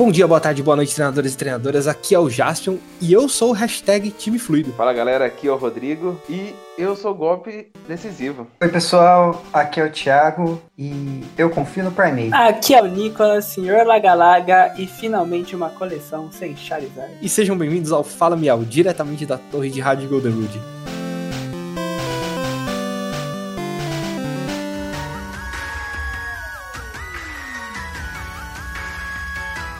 Bom dia, boa tarde, boa noite, treinadores e treinadoras. Aqui é o Jaspion e eu sou o hashtag time fluido. Fala galera, aqui é o Rodrigo e eu sou golpe decisivo. Oi pessoal, aqui é o Thiago e eu confio no Primate. Aqui é o Nicolas, Senhor Lagalaga e finalmente uma coleção sem Charizard. E sejam bem-vindos ao Fala Miau, diretamente da torre de rádio Goldenwood.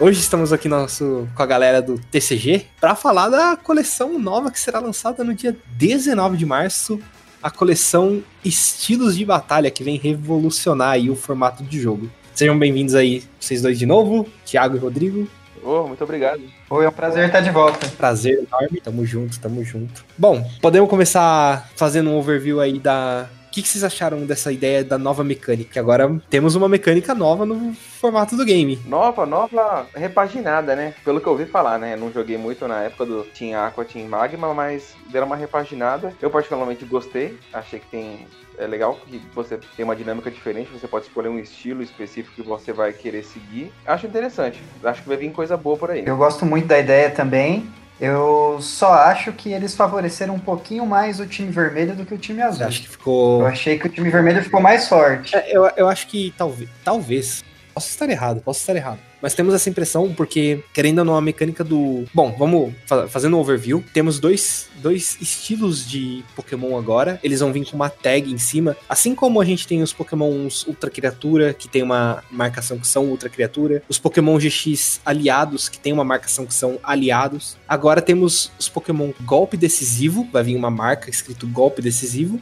Hoje estamos aqui nosso, com a galera do TCG para falar da coleção nova que será lançada no dia 19 de março, a coleção Estilos de Batalha, que vem revolucionar aí o formato de jogo. Sejam bem-vindos aí, vocês dois de novo, Thiago e Rodrigo. Oh, muito obrigado. Oi, é um prazer estar de volta. Prazer enorme, tamo junto, tamo junto. Bom, podemos começar fazendo um overview aí da, o que, que, vocês acharam dessa ideia da nova mecânica? Agora temos uma mecânica nova no formato do game. Nova, nova, repaginada, né? Pelo que eu ouvi falar, né? Não joguei muito na época do Team Aqua, Team Magma, mas deram uma repaginada. Eu particularmente gostei. Achei que tem é legal que você tem uma dinâmica diferente, você pode escolher um estilo específico que você vai querer seguir. Acho interessante. Acho que vai vir coisa boa por aí. Eu gosto muito da ideia também. Eu só acho que eles favoreceram um pouquinho mais o time vermelho do que o time azul. Acho que ficou. Eu achei que o time vermelho ficou mais forte. É, eu, eu acho que talvez. Talvez. Posso estar errado, posso estar errado. Mas temos essa impressão porque, querendo ou não, a mecânica do. Bom, vamos fazendo um overview. Temos dois, dois estilos de Pokémon agora. Eles vão vir com uma tag em cima. Assim como a gente tem os Pokémons Ultra Criatura, que tem uma marcação que são Ultra Criatura. Os Pokémon GX aliados, que tem uma marcação que são aliados. Agora temos os Pokémon Golpe Decisivo. Vai vir uma marca escrito Golpe Decisivo.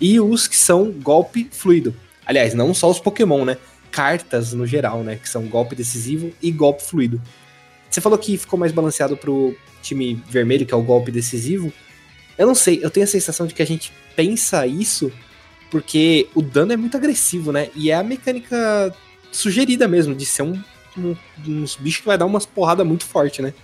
E os que são Golpe Fluido. Aliás, não só os Pokémon, né? Cartas no geral, né? Que são golpe decisivo e golpe fluido. Você falou que ficou mais balanceado pro time vermelho, que é o golpe decisivo. Eu não sei, eu tenho a sensação de que a gente pensa isso porque o dano é muito agressivo, né? E é a mecânica sugerida mesmo, de ser um, um uns bichos que vai dar umas porradas muito forte, né?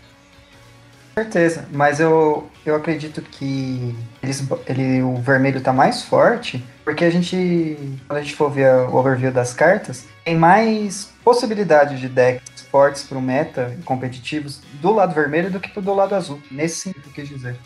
Certeza, mas eu, eu acredito que eles, ele, o vermelho tá mais forte, porque a gente, quando a gente for ver o overview das cartas, tem mais possibilidade de decks fortes pro meta competitivos do lado vermelho do que do lado azul. Nesse sentido, quis dizer.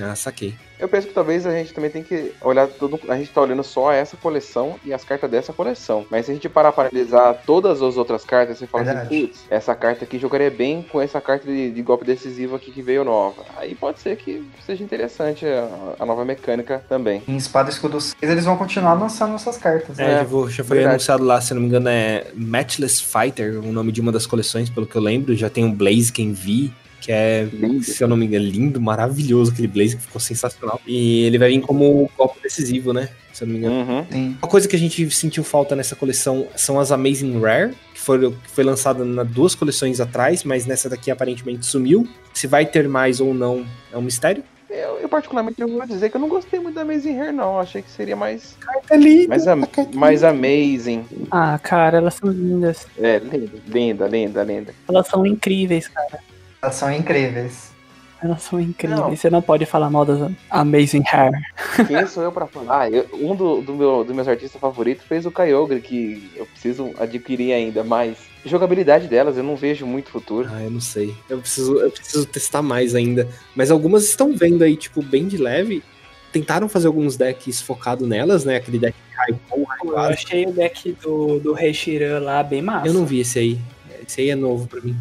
Ah, saquei. Eu penso que talvez a gente também tem que olhar tudo. A gente tá olhando só essa coleção e as cartas dessa coleção. Mas se a gente parar para analisar todas as outras cartas, você fala assim, Verdade. assim, putz, essa carta aqui jogaria bem com essa carta de, de, golpe decisivo aqui que veio nova. Aí pode ser que seja interessante a, a nova mecânica também. Em Espada e Escudo 6, eles vão continuar lançando essas cartas. É, né? já, já foi Verdade. anunciado lá, se não me engano, é Matchless Fighter, o nome de uma das coleções, pelo que eu lembro. Já tem o Blaze Quem Vi que é, lindo. se eu não me engano, lindo, maravilhoso aquele blazer que ficou sensacional. E ele vai vir como golpe decisivo, né? Se eu não me engano. Uhum. Uma coisa que a gente sentiu falta nessa coleção são as Amazing Rare, que foi, que foi lançada nas duas coleções atrás, mas nessa daqui aparentemente sumiu. Se vai ter mais ou não é um mistério. Eu, eu, particularmente eu vou dizer que eu não gostei muito da Amazing Hair, não. Eu achei que seria mais. Carta linda. Mais, am mais amazing. Ah, cara, elas são lindas. É, linda, linda, linda, linda. Elas são incríveis, cara. Elas são incríveis. Elas são incríveis. Não. Você não pode falar mal das Amazing Hair. Quem sou eu pra falar? Ah, eu, um do, do meu, dos meus artistas favoritos fez o Kyogre, que eu preciso adquirir ainda, mas jogabilidade delas eu não vejo muito futuro. Ah, eu não sei. Eu preciso, eu preciso testar mais ainda. Mas algumas estão vendo aí, tipo, bem de leve. Tentaram fazer alguns decks focados nelas, né? Aquele deck Raikon, Eu achei o deck do, do Reshiram lá bem massa. Eu não vi esse aí. Esse aí é novo pra mim.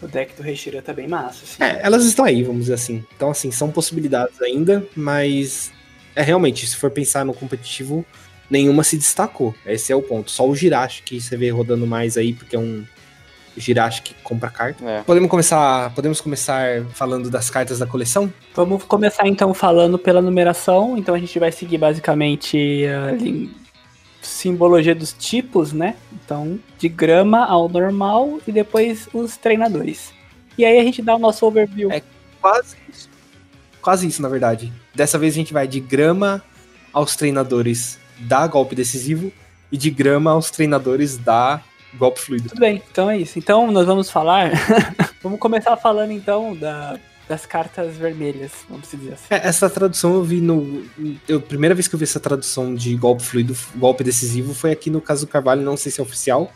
O deck do Reshira tá bem massa, assim. É, elas estão aí, vamos dizer assim. Então, assim, são possibilidades ainda, mas é realmente, se for pensar no competitivo, nenhuma se destacou. Esse é o ponto. Só o Jirachi que você vê rodando mais aí, porque é um Jirachi que compra carta. É. Podemos começar, podemos começar falando das cartas da coleção? Vamos começar então falando pela numeração. Então a gente vai seguir basicamente a simbologia dos tipos, né? Então, de grama ao normal e depois os treinadores. E aí a gente dá o nosso overview. É quase isso. Quase isso, na verdade. Dessa vez a gente vai de grama aos treinadores da golpe decisivo e de grama aos treinadores da golpe fluido. Tudo bem, então é isso. Então nós vamos falar. vamos começar falando então da das cartas vermelhas, vamos dizer assim. É, essa tradução eu vi no. Eu, primeira vez que eu vi essa tradução de golpe fluido, golpe decisivo, foi aqui no caso do Carvalho, não sei se é oficial,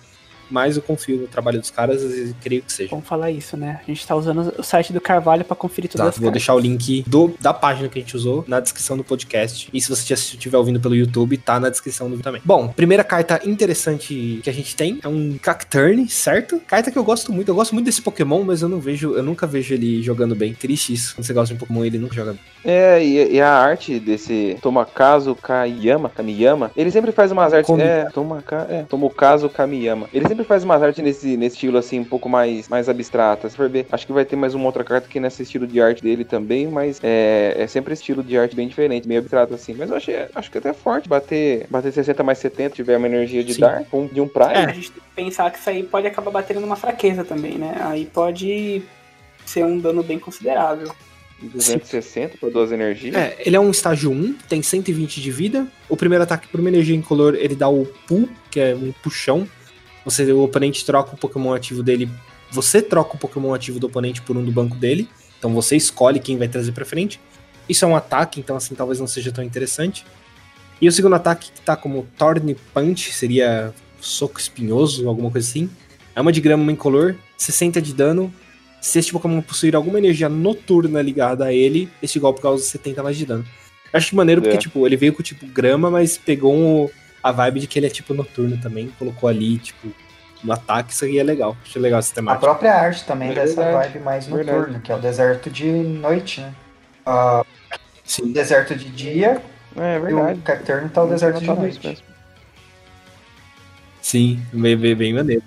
mas eu confio no trabalho dos caras e creio que seja. Vamos falar isso, né? A gente tá usando o site do Carvalho pra conferir todas Tá, as vou cartas. deixar o link do, da página que a gente usou na descrição do podcast. E se você estiver ouvindo pelo YouTube, tá na descrição do vídeo também. Bom, primeira carta interessante que a gente tem é um Cacturne, certo? Carta que eu gosto muito. Eu gosto muito desse Pokémon, mas eu não vejo, eu nunca vejo ele jogando bem. Triste isso. Quando você gosta de um Pokémon, ele nunca joga bem. É, e, e a arte desse Tomakazu Kayama, Kamiyama, ele sempre faz umas artes. Komi- É, Tomaka, é, Tomokazu Kamiyama. Ele sempre faz umas artes nesse, nesse estilo assim, um pouco mais, mais abstrata. Se for ver, acho que vai ter mais uma outra carta que é nesse estilo de arte dele também, mas é, é sempre estilo de arte bem diferente, meio abstrato assim. Mas eu achei, acho que até forte bater, bater 60 mais 70, tiver uma energia de Sim. dar, um- de um praia. É, a gente tem que pensar que isso aí pode acabar batendo numa fraqueza também, né? Aí pode ser um dano bem considerável. 260 por duas energias. É, ele é um estágio 1, tem 120 de vida. O primeiro ataque por uma energia incolor, ele dá o pull, que é um puxão. Você, o oponente troca o Pokémon ativo dele. Você troca o Pokémon ativo do oponente por um do banco dele. Então você escolhe quem vai trazer pra frente. Isso é um ataque, então assim talvez não seja tão interessante. E o segundo ataque, que tá como Thorn Punch, seria soco espinhoso, alguma coisa assim. É uma de grama, incolor, 60 de dano. Se este Pokémon possuir alguma energia noturna ligada a ele, este golpe causa 70 mais de dano. Eu Acho maneiro porque, É. tipo, ele veio com tipo grama, mas pegou um- a vibe de que ele é tipo noturno também, colocou ali, tipo, no ataque, isso aí é legal. Achei legal essa A temática. própria arte também É dessa verdade, vibe mais verdade. noturna, que é o deserto de noite, né? O Sim. deserto de dia É e verdade. o Cacturne tá o deserto de noite. mesmo. Sim, bem, bem, bem maneiro.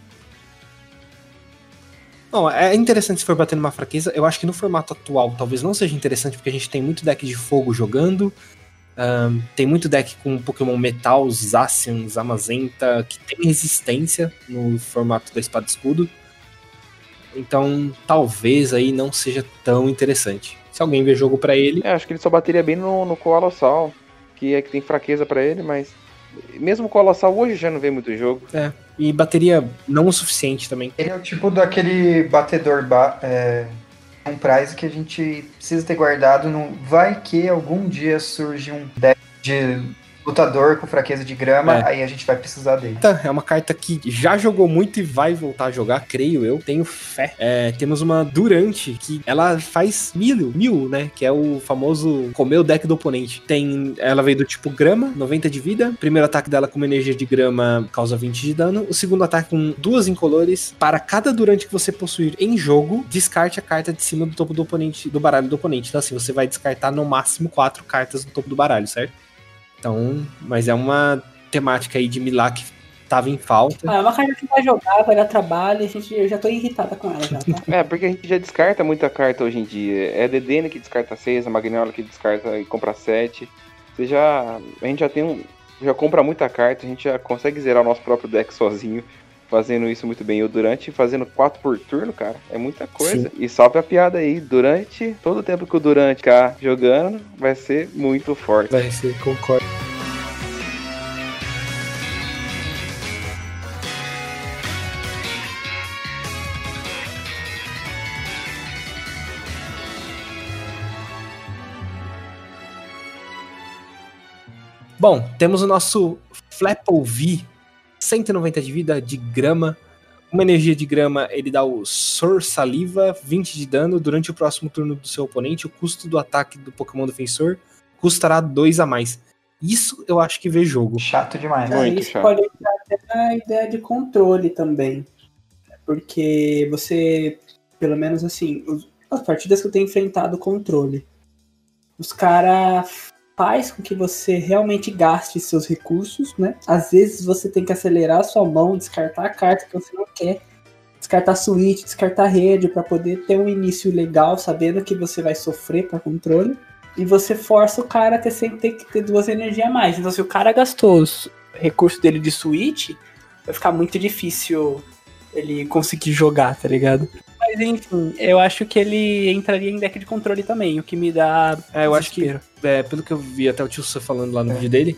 Bom, é interessante se for bater numa fraqueza. Eu acho que no formato atual talvez não seja interessante, porque a gente tem muito deck de fogo jogando. Ahn, tem muito deck com Pokémon Metal, Zacian, Zamazenta, que tem resistência no formato da espada e escudo. Então, talvez aí não seja tão interessante. Se alguém vê jogo pra ele, É, acho que ele só bateria bem no, no Colossal, que é que tem fraqueza pra ele, mas mesmo o Colossal hoje já não vê muito jogo. e bateria não o suficiente também. Ele é o tipo daquele batedor ba é, um prize que a gente precisa ter guardado. No, vai que algum dia surge um deck de lutador com fraqueza de grama, É. aí a gente vai precisar dele. Carta é uma carta que já jogou muito e vai voltar a jogar, creio eu. Tenho fé. É, temos uma Durante, que ela faz mil, mil, né? Que é o famoso comer o deck do oponente. Tem, ela veio do tipo grama, 90 de vida. Primeiro ataque dela com uma energia de grama causa 20 de dano. O segundo ataque com duas incolores. Para cada Durante que você possuir em jogo, descarte a carta de cima do topo do oponente, do baralho do oponente. Então assim, você vai descartar no máximo quatro cartas no topo do baralho, certo? Então, mas é uma temática aí de Milá que tava em falta. Ah, é uma carta que vai jogar, vai dar trabalho, a gente, eu já tô irritada com ela já, tá? É, porque a gente já descarta muita carta hoje em dia. É a DDN que descarta 6, a Magnolia que descarta e compra 7. Você já. A gente já tem um. Já compra muita carta, a gente já consegue zerar o nosso próprio deck sozinho. Fazendo isso muito bem. E o Durante fazendo 4 por turno, cara, é muita coisa. E só pra piada aí, durante todo o tempo que o Durante ficar jogando, vai ser muito forte. Vai ser, concordo. Bom, temos o nosso Flapple V, 190 de vida, de grama. Uma energia de grama, ele dá o Sor Saliva, 20 de dano. Durante o próximo turno do seu oponente, o custo do ataque do Pokémon defensor custará 2 a mais. Isso eu acho que vê jogo. Chato demais. Muito Aí isso chato. pode entrar até na ideia de controle também. Porque você, pelo menos assim, as partidas que eu tenho enfrentado controle, os caras faz com que você realmente gaste seus recursos, né? Às vezes você tem que acelerar a sua mão, descartar a carta que você não quer, descartar switch, descartar rede para poder ter um início legal, sabendo que você vai sofrer para controle. E você força o cara a ter sempre ter que ter duas energias a mais. Então, se o cara gastou os recursos dele de switch, vai ficar muito difícil ele conseguir jogar, tá ligado? Mas enfim, eu acho que ele entraria em deck de controle também, o que me dá. É, eu acho que é, pelo que eu vi até o tio Sam falando lá no vídeo dele,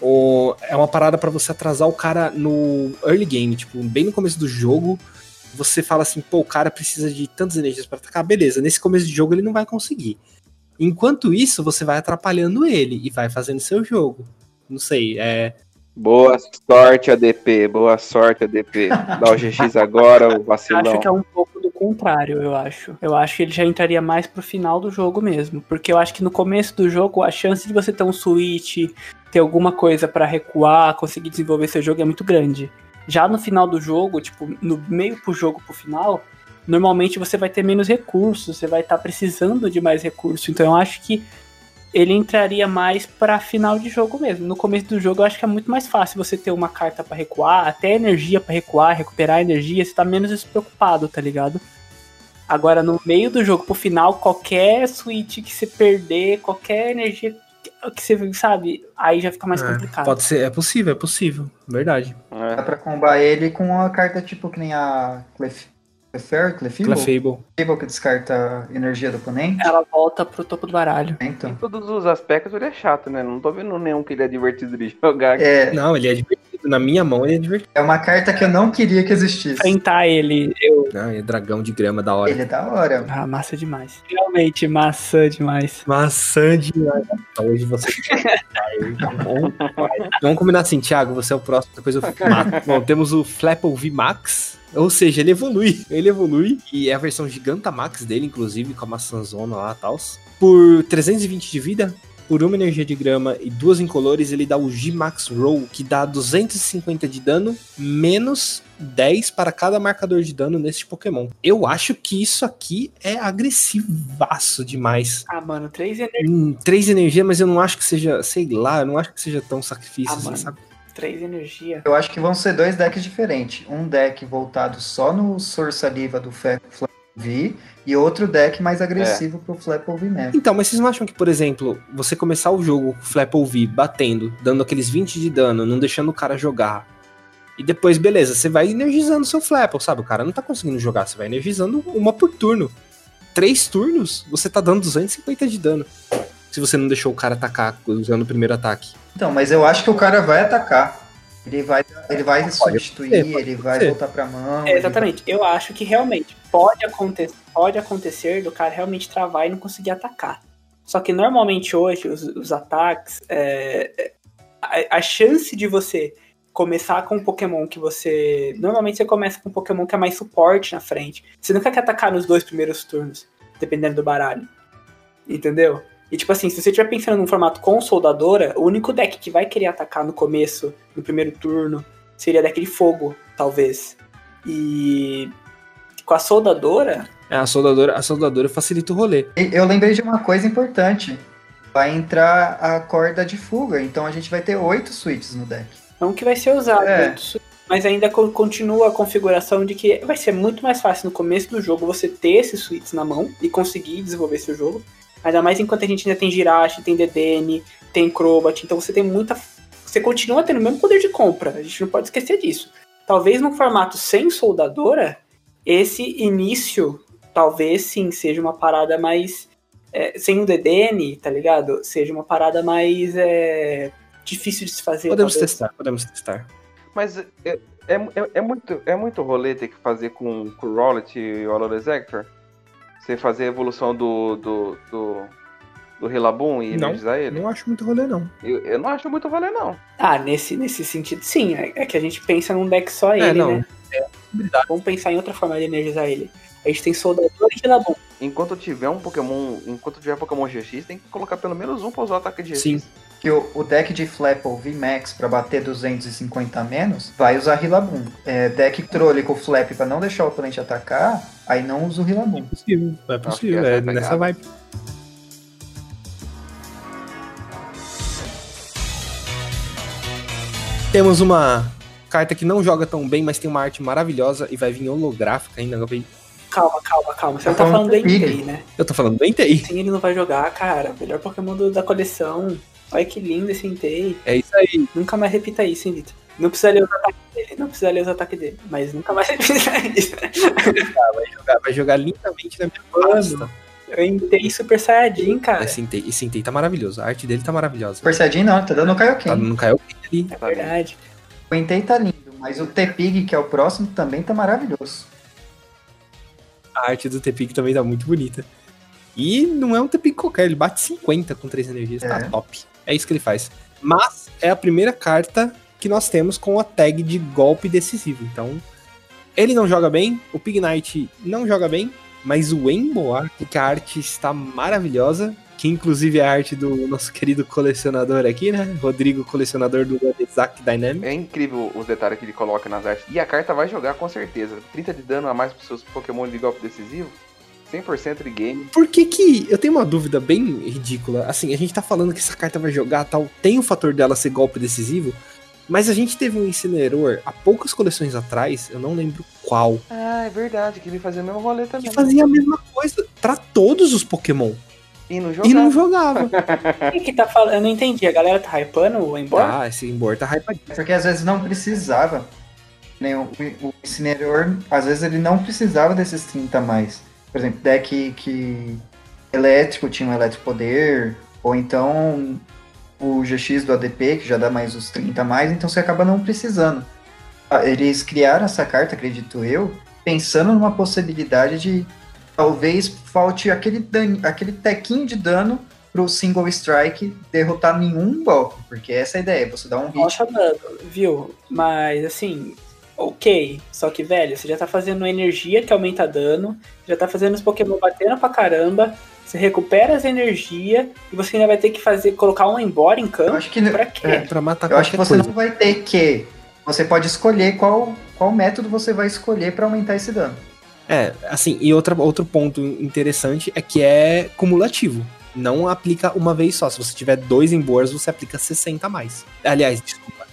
o- é uma parada pra você atrasar o cara no early game, tipo, bem no começo do jogo, você fala assim, pô, o cara precisa de tantas energias pra atacar, beleza, nesse começo de jogo ele não vai conseguir. Enquanto isso, você vai atrapalhando ele e vai fazendo seu jogo. Não sei, é, Boa sorte, ADP. Boa sorte, ADP. Dá o GX agora, o Eu vacilão. acho que é um pouco contrário, eu acho. Eu acho que ele já entraria mais pro final do jogo mesmo. Porque eu acho que no começo do jogo, a chance de você ter um switch, ter alguma coisa pra recuar, conseguir desenvolver seu jogo é muito grande. Já no final do jogo, tipo, no meio pro jogo pro final, normalmente você vai ter menos recursos, você vai estar precisando de mais recursos. Então eu acho que ele entraria mais pra final de jogo mesmo. No começo do jogo eu acho que é muito mais fácil você ter uma carta pra recuar, até energia pra recuar, recuperar energia, você tá menos despreocupado, tá ligado? Agora no meio do jogo pro final, qualquer switch que você perder, qualquer energia que- você, sabe, aí já fica mais É, complicado. pode ser, é possível, é possível. Verdade. É. Dá pra combar ele com uma carta tipo que nem a Clef... Clefairy, Clefable? Clefable. Clefable que descarta energia do oponente. Ela volta pro topo do baralho. É, Em Então. todos os aspectos ele é chato, né? Não tô vendo nenhum que ele é divertido de jogar. É, Não, ele é divertido. Na minha mão ele é divertido. é uma carta que eu não queria que existisse. Enfrentar ele, eu. Ele é dragão de grama da hora. Ele é da hora. Ah, massa demais. Realmente, massa demais. Maçã demais. Hoje você. Vamos combinar assim, Thiago, você é o próximo, depois eu mato. Bom, temos o Flapple V Max. Ou seja, ele evolui. Ele evolui. E é a versão Gigantamax dele, inclusive, com a maçãzona lá e tal. Por 320 de vida, por uma energia de grama e duas incolores, ele dá o G-Max Roll, que dá 250 de dano, menos 10 para cada marcador de dano neste Pokémon. Eu acho que isso aqui é agressivaço demais. Ah, mano, três energias. Hum, três energia, mas eu não acho que seja, sei lá, eu não acho que seja tão sacrifício, Ah, assim, mano. sabe? Três energia. Eu acho que vão ser dois decks diferentes. Um deck voltado só no Sor Saliva do Fe- Flap V e outro deck mais agressivo pro Flapple V mesmo. Então, mas vocês não acham que, por exemplo, você começar o jogo com o Flapple V batendo, dando aqueles 20 de dano, não deixando o cara jogar, e depois, beleza, você vai energizando seu Flapple, sabe? O cara não tá conseguindo jogar, você vai energizando uma por turno. Três turnos, você tá dando 250 de dano. Se você não deixou o cara atacar usando o primeiro ataque. Então, mas eu acho que o cara vai atacar. Ele vai, ele vai substituir, ser, pode ele vai ser. voltar pra mão. É, exatamente. Eu acho que realmente pode acontecer, pode acontecer do cara realmente travar e não conseguir atacar. Só que normalmente hoje os, os ataques, é, é, a, a chance de você começar com um Pokémon que você. Normalmente você começa com um Pokémon que é mais suporte na frente. Você nunca quer atacar nos dois primeiros turnos, dependendo do baralho. Entendeu? E tipo assim, se você estiver pensando num formato com soldadora, o único deck que vai querer atacar no começo, no primeiro turno, seria deck de fogo, talvez. E com a soldadora, É, a soldadora, a soldadora facilita o rolê. Eu lembrei de uma coisa importante. Vai entrar a corda de fuga, então a gente vai ter oito switches no deck. não que vai ser usado, É. mas ainda co- continua a configuração de que vai ser muito mais fácil no começo do jogo você ter esses suítes na mão e conseguir desenvolver seu jogo. Ainda mais enquanto a gente ainda tem Jirachi, tem DDN, tem Crobat, então você tem muita. Você continua tendo o mesmo poder de compra, a gente não pode esquecer disso. Talvez num formato sem soldadora, esse início talvez sim seja uma parada mais. é, sem um DDN, tá ligado? Seja uma parada mais é, difícil de se fazer. Podemos talvez. testar, podemos testar. Mas é, é, é, é muito, é muito rolê ter que fazer com, com o Rollet e o Hector? Você fazer a evolução do, do, do, do Rillaboom e Não, energizar ele? Não acho muito rolê, não. Eu, eu não acho muito rolê, não. Ah, nesse, nesse sentido, sim. É, é que a gente pensa num deck só É, ele, não. né? Vamos pensar em outra forma de energizar ele. A gente tem Soldador e Rilabum. Enquanto tiver um Pokémon. Enquanto tiver Pokémon GX, tem que colocar pelo menos um pra usar o ataque de GX. Sim. Que o, o deck de Flapple VMAX pra bater 250 a menos vai usar Rillaboom. É, deck trolling com Flap pra não deixar o oponente atacar, aí não usa o Rillaboom. É possível, é possível, é é nessa vibe. Temos uma carta que não joga tão bem, mas tem uma arte maravilhosa e vai vir holográfica ainda. Vi- Calma, calma, calma. Você não tá falando do Entei, né? Eu tô falando do Entei. Sim, ele não vai jogar, cara. Melhor Pokémon da coleção. Olha que lindo esse Entei. É isso aí. Nunca mais repita isso, hein, Vitor? Não precisa ler os ataques dele. Não precisa ler os ataques dele. Mas nunca mais repita isso. Vai jogar, vai jogar lindamente na minha pasta. Eu Entei Super Saiyajin, cara. Esse Entei, esse Entei tá maravilhoso. A arte dele tá maravilhosa. Super Saiyajin não, tá dando o Kaioken. Tá, não caiu ali. É verdade. O Entei tá lindo, mas o T-Pig, que é o próximo, também tá maravilhoso. A arte do Tepic também tá muito bonita. E não é um Tepic qualquer, ele bate 50 com 3 energias, tá É. top. É isso que ele faz. Mas é a primeira carta que nós temos com a tag de golpe decisivo. Então, ele não joga bem, o Pig Knight não joga bem, mas o Emboar, que a arte está maravilhosa, que inclusive é a arte do nosso querido colecionador aqui, né? Rodrigo, colecionador do Exact Dynamic. É incrível os detalhes que ele coloca nas artes. E a carta vai jogar com certeza. 30 de dano a mais para seus Pokémon de golpe decisivo. 100% de game. Por que que... Eu tenho uma dúvida bem ridícula. Assim, a gente tá falando que essa carta vai jogar tal. Tem o fator dela ser golpe decisivo, mas a gente teve um Incineroar há poucas coleções atrás, eu não lembro qual, Ah, é verdade, que ele fazia o mesmo rolê também. que fazia a mesma coisa pra todos os Pokémon. E não E jogava. não jogava. Quem que tá falando? Eu não entendi. A galera tá hypando o embora? ah, esse Embor tá hypadinho. Porque às vezes não precisava. Nem o, o Incineroar, às vezes ele não precisava desses 30 a mais. Por exemplo, deck que elétrico tinha um elétrico poder, ou então o GX do ADP, que já dá mais os 30 a mais, então você acaba não precisando. Ah, Eles criaram essa carta, acredito eu, pensando numa possibilidade de talvez falte aquele, aquele tequinho de dano pro single strike derrotar nenhum golpe, porque essa é a ideia, você dá um hit Nossa, dano, viu? Mas assim, ok. Só que, velho, você já tá fazendo energia que aumenta dano, já tá fazendo os Pokémon batendo pra caramba, você recupera as energias e você ainda vai ter que fazer, colocar um embora em Eu campo. acho que, Pra quê? é, Pra matar eu acho que você coisa. não vai ter que. Você pode escolher qual, qual método você vai escolher pra aumentar esse dano. É, assim, e outra, outro ponto interessante é que é cumulativo. Não aplica uma vez só. Se você tiver dois Embors, você aplica 60 a mais. Aliás, desculpa.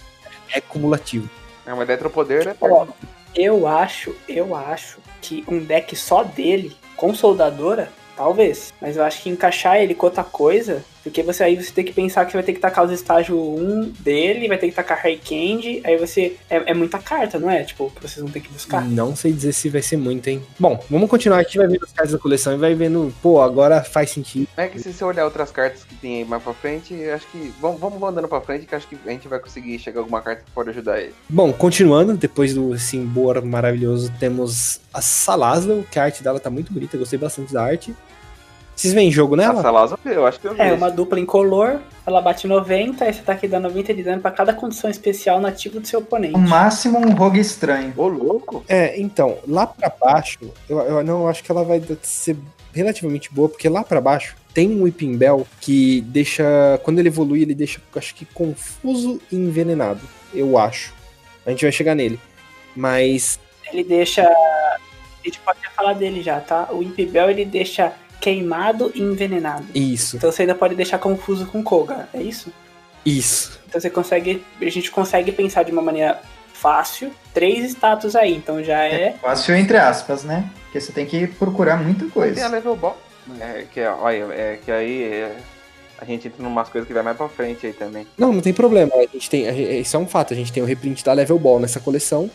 É cumulativo. É um eletropoder, né? Ó, eu acho, eu acho que um deck só dele, com soldadora, talvez. Mas eu acho que encaixar ele com outra coisa, porque você aí você tem que pensar que você vai ter que tacar os estágios 1 dele, vai ter que tacar High Candy, aí você. É, é muita carta, não é? Tipo, que vocês vão ter que buscar. Não sei dizer se vai ser muito, hein? Bom, vamos continuar. A gente vai vendo as cartas da coleção e vai vendo, pô, agora faz sentido. É que se você olhar outras cartas que tem aí mais pra frente, acho que. Vamos, vamos andando pra frente, que acho que a gente vai conseguir chegar a alguma carta que pode ajudar ele. Bom, continuando, depois do Simbor maravilhoso, temos a Salazar, que a arte dela tá muito bonita, eu gostei bastante da arte. Vocês veem jogo A nela? Salazar, eu acho que eu vi. É, uma dupla incolor, ela bate 90, aí você tá aqui dando 90 de dano pra cada condição especial nativa do seu oponente. No máximo um rogue estranho. Ô, louco! É, então, lá pra baixo, eu, eu não eu acho que ela vai ser relativamente boa, porque lá pra baixo tem um Whipping Bell que deixa, quando ele evolui, ele deixa, acho que confuso e envenenado, eu acho. A gente vai chegar nele. Mas, Ele deixa. A gente pode até falar dele já, tá? O Imp Bell ele deixa queimado e envenenado. isso, Então você ainda pode deixar confuso com Koga, é isso? isso. Então você consegue. A gente consegue pensar de uma maneira fácil três status aí. Então já é. Fácil entre aspas, né? Porque você tem que procurar muita Tem a coisa. level ball. É, que, é, olha, é que aí é, a gente entra em umas coisas que vai mais pra frente aí também. Não, não tem problema. A gente tem, a isso é um fato. A gente tem o reprint da Level Ball nessa coleção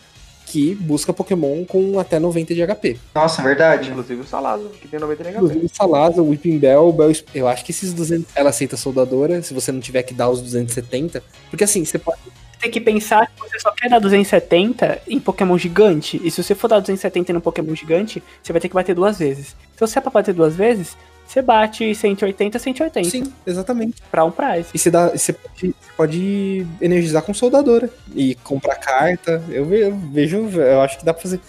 que busca Pokémon com até 90 de HP. Nossa, verdade. Inclusive o Salazar, que tem 90 de HP. Inclusive, Salazar, Whipping Bell, Bell, eu acho que esses 200 ela aceita soldadora, se você não tiver que dar os 270, porque assim, você pode Você tem que pensar que você só quer dar 270 em Pokémon gigante. E se você for dar 270 no Pokémon gigante, você vai ter que bater duas vezes. Se você é pra bater duas vezes, você bate 180, 180 Sim, exatamente. pra um prize. E você, dá, você, pode, você pode energizar com soldadora e comprar carta. Eu, eu vejo, eu acho que dá pra fazer.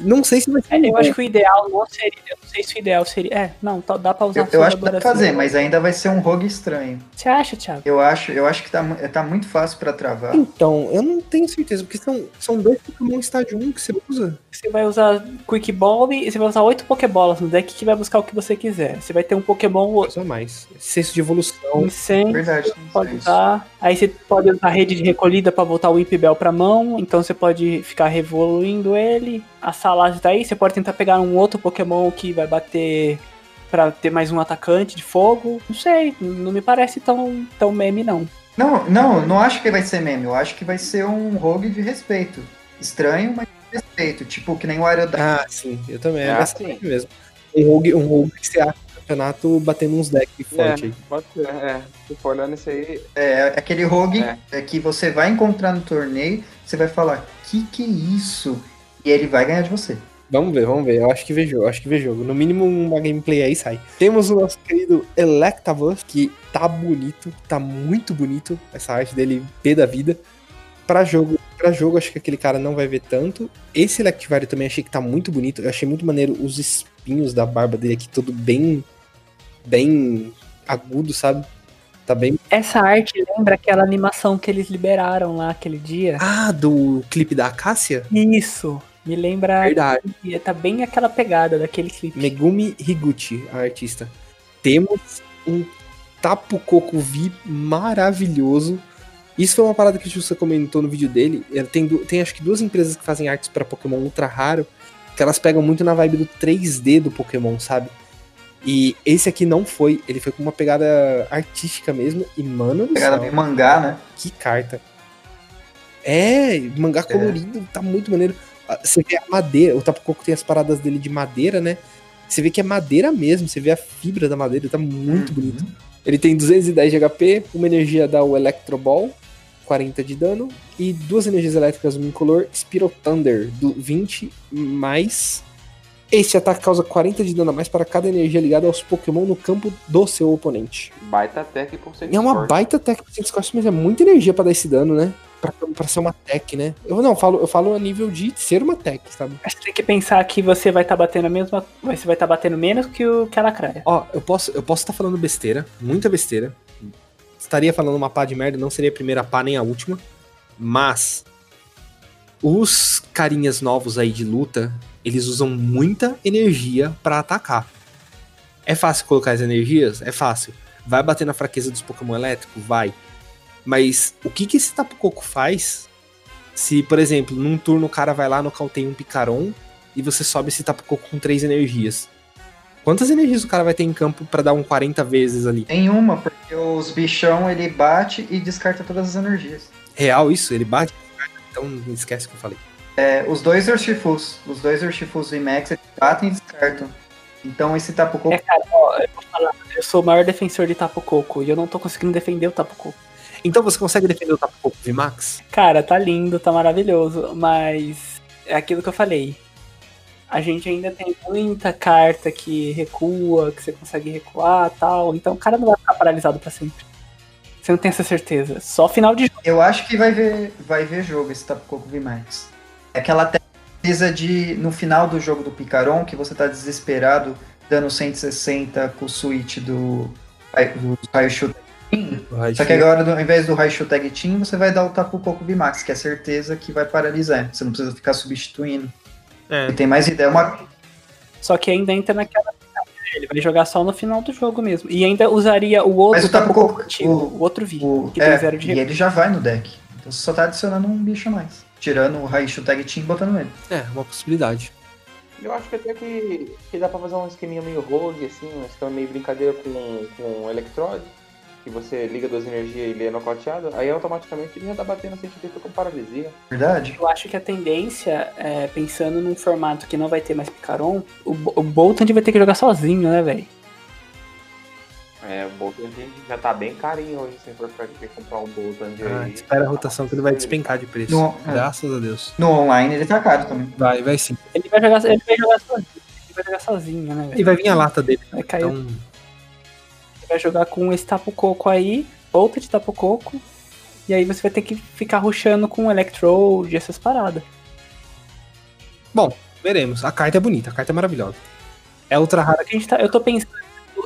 Não sei se vai ser. É, eu acho que o ideal não seria. Eu não sei se o ideal seria. É, não, tá- dá pra usar Eu, eu acho que dá pra fazer, assim. mas ainda vai ser um rogue estranho. Você acha, Thiago? Eu acho, eu acho que tá, tá muito fácil pra travar. Então, eu não tenho certeza, porque são, são dois Pokémon estágio 1 que você usa. Você vai usar Quick Ball e você vai usar oito Pokébolas no deck que vai buscar o que você quiser. Você vai ter um Pokémon Usa mais. Senso de evolução. 100, Verdade. pode usar. Aí você pode usar rede de recolhida pra voltar o Whip Bell pra mão. Então você pode ficar revoluindo ele. A Salazar tá aí. Você pode tentar pegar um outro Pokémon que vai bater pra ter mais um atacante de fogo. Não sei, não me parece tão, tão meme, não. Não, não, não acho que vai ser meme. Eu acho que vai ser um rogue de respeito. Estranho, mas de respeito. Tipo, que nem o Aerodactyl. Ah, sim, eu também. É Ah, sim. mesmo. Um rogue, um rogue que você acha no campeonato batendo uns decks fortes É, aí. pode ser. É, se for olhando isso aí, É aquele rogue É. é. que você vai encontrar no torneio, você vai falar, que que é isso? E ele vai ganhar de você. Vamos ver, vamos ver. Eu acho que vê jogo, eu acho que vê jogo. No mínimo uma gameplay aí sai. Temos o nosso querido Electabuzz, que tá bonito, tá muito bonito. Essa arte dele, P da vida. pra jogo, pra jogo, acho que aquele cara não vai ver tanto. Esse Electivire também achei que tá muito bonito. Eu achei muito maneiro os espinhos da barba dele aqui, tudo bem. bem agudo, sabe? Tá bem. Essa arte lembra aquela animação que eles liberaram lá aquele dia? Ah, do clipe da Acácia? Isso. Me lembra. Verdade. Tá bem aquela pegada daquele clipe. Megumi Higuchi, a artista. Temos um Tapu Koko V maravilhoso. Isso foi uma parada que o Justa comentou no vídeo dele. Ele Tem, tem acho que duas empresas que fazem artes pra Pokémon ultra raro, que elas pegam muito na vibe do 3D do Pokémon, sabe? E esse aqui não foi, ele foi com uma pegada artística mesmo. E, mano do Pegada céu, meio mangá, né? que carta. É, mangá colorido, tá muito maneiro. Você vê a madeira, o Tapu Koko tem as paradas dele de madeira, né? Você vê que é madeira mesmo, você vê a fibra da madeira, tá muito Uhum. bonito. Ele tem 210 de HP, uma energia dá o Electro Ball, 40 de dano, e duas energias elétricas no incolor, Spiral Thunder, do 20 mais. Esse ataque causa 40 de dano a mais para cada energia ligada aos Pokémon no campo do seu oponente. Baita tech por ser É uma baita tech pro Scorch, mas é muita energia pra dar esse dano, né? Pra, pra ser uma tech, né? Eu não, eu falo, eu falo a nível de ser uma tech, sabe? Você tem que pensar que você vai estar batendo a mesma. Você vai estar batendo menos que o que a lacraia. Ó, eu posso eu posso estar falando besteira, muita besteira. Estaria falando uma pá de merda, não seria a primeira pá nem a última. Mas os carinhas novos aí de luta, eles usam muita energia pra atacar. É fácil colocar as energias? É fácil. Vai bater na fraqueza dos Pokémon elétricos? Vai. Mas o que que esse Tapu Koko faz se, por exemplo, num turno o cara vai lá, nocauteia um Picaron e você sobe esse Tapu Koko com três energias? Quantas energias o cara vai ter em campo pra dar um 40 vezes ali? Tem uma, porque os bichão ele bate e descarta todas as energias. Real isso? Ele bate? Então não esquece o que eu falei. É, os dois Urshifus, os dois Urshifus VMAX, eles batem e descartam. Então esse Tapu Koko É, cara, ó, eu vou falar, eu sou o maior defensor de Tapu Koko e eu não tô conseguindo defender o Tapu Koko. Então você consegue defender o Tapu VMAX? Cara, tá lindo, tá maravilhoso, mas é aquilo que eu falei. A gente ainda tem muita carta que recua, que você consegue recuar tal. Então o cara não vai ficar paralisado pra sempre. Você não tem essa certeza. Só final de jogo. Eu acho que vai ver, vai ver jogo esse Tapu Koko VMAX. É aquela precisa de, no final do jogo do Picaron, que você tá desesperado, dando 160 com o switch do, do Raichu Team. Só que agora, ao invés do Raichu Tag Team, você vai dar o Tapu Koko VMAX, que é certeza que vai paralisar. Você não precisa ficar substituindo. É. E tem mais ideia. Uma, Só que ainda entra naquela. Ele vai jogar só no final do jogo mesmo. E ainda usaria o outro Mas o Tapu Koko- antigo, o- o outro vídeo. que tem é, zero de e ele já vai no deck. Então você só tá adicionando um bicho a mais. Tirando o Raichu Tag Team e botando ele. É, uma possibilidade. Eu acho que até que, que dá pra fazer um esqueminha meio rogue, assim, um esquema meio brincadeira com, com Electrode, que você liga duas energias e ele é nocauteado, aí automaticamente ele já tá batendo 180 com paralisia. Verdade? Eu acho que a tendência, é, pensando num formato que não vai ter mais Picaron, o, o Bolton vai ter que jogar sozinho, né, velho? É, o Boltand já tá bem carinho hoje, se for pra comprar um Boltand Ah, aí. espera a rotação que ele vai despencar de preço. Não, é. Graças a Deus. No online ele tá caro também. Vai, vai sim. Ele vai jogar, ele vai jogar sozinho. Ele vai jogar sozinho, né, E velho? vai vir a lata dele. Vai cair. Então, vai jogar com esse Tapu Coco aí, volta de Tapu Coco, e aí você vai ter que ficar rushando com Electrode e essas paradas. veremos. A carta é bonita, a carta é maravilhosa. É ultra rara. A gente tá, eu tô pensando,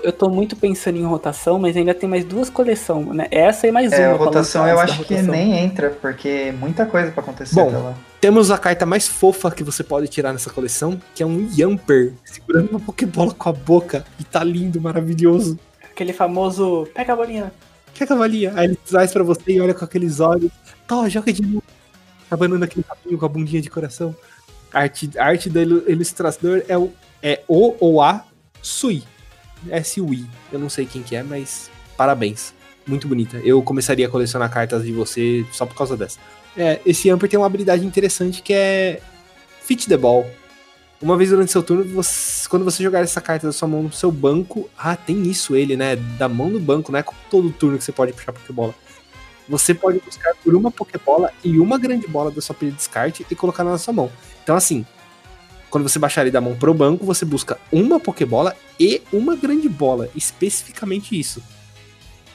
eu tô muito pensando em rotação, mas ainda tem mais duas coleções, né? Essa e mais É, uma. a rotação eu acho que rotação. nem entra, porque é muita coisa pra acontecer Bom, até lá. Temos a carta mais fofa que você pode tirar nessa coleção, que é um Yamper, segurando uma Pokébola com a boca. E tá lindo, maravilhoso. Aquele famoso. Pega a bolinha. Que a cavalinha? Aí ele traz pra você e olha com aqueles olhos. Tó, joga de novo. Abanando aquele rabinho com a bundinha de coração. A arte, a arte do ilu- ilustrador é o, é o ou a Sui. S-U-I. Eu não sei quem que é, mas parabéns. Muito bonita. Eu começaria a colecionar cartas de você só por causa dessa. É, esse Amper tem uma habilidade interessante que é Fit the Ball. Uma vez durante seu turno, você- quando você jogar essa carta da sua mão no seu banco, ah, tem isso ele, né? Da mão no banco, não é como todo turno que você pode puxar Pokébola. Você pode buscar por uma Pokébola e uma grande bola da sua pilha de descarte e colocar na sua mão. Então, assim, quando você baixar ele da mão pro banco, você busca uma Pokébola e uma grande bola. Especificamente isso.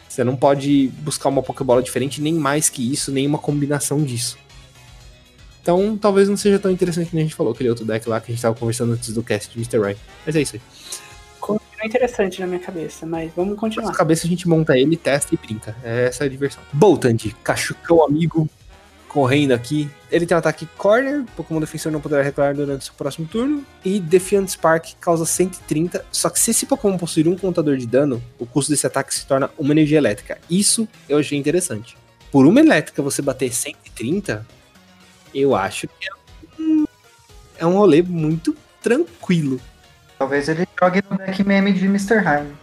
Você não pode buscar uma Pokébola diferente, nem mais que isso, nem uma combinação disso. Então talvez não seja tão interessante como a gente falou, aquele outro deck lá que a gente tava conversando antes do cast de Mr. Right. Mas é isso aí. Continua interessante na minha cabeça, mas vamos Na continuar. nossa cabeça a gente monta ele, testa e brinca. É essa a diversão. Boltand, cachucão amigo, correndo aqui. Ele tem um ataque corner, Pokémon defensor não poderá recuar durante seu próximo turno. E Defiant Spark causa 130. Só que se esse Pokémon possuir um contador de dano, o custo desse ataque se torna uma energia elétrica. Isso eu achei interessante. Por uma elétrica você bater 130, eu acho que é um, é um rolê muito tranquilo. Talvez ele jogue no deck meme de Mr. Hyme.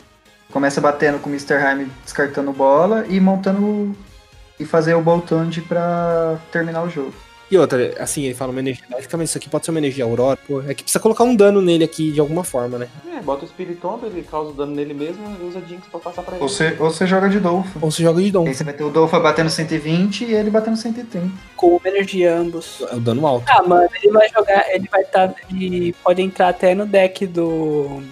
Começa batendo com o Mr. Hyme, descartando bola e montando e fazer o Boltund pra terminar o jogo. E outra, assim, ele fala uma energia elétrica, mas isso aqui pode ser uma energia aurora. Pô, é que precisa colocar um dano nele aqui de alguma forma, né? É, bota o Spiritomb, ele causa dano nele mesmo e usa Jinx pra passar pra ele. Ou você, ou você joga de Dolphin. Ou você joga de dom. Aí você vai ter o Dolphin batendo 120 e ele batendo 130. Com uma energia ambos. É o dano alto. Ah, mano, ele vai jogar, ele vai estar. ele pode entrar até no deck do.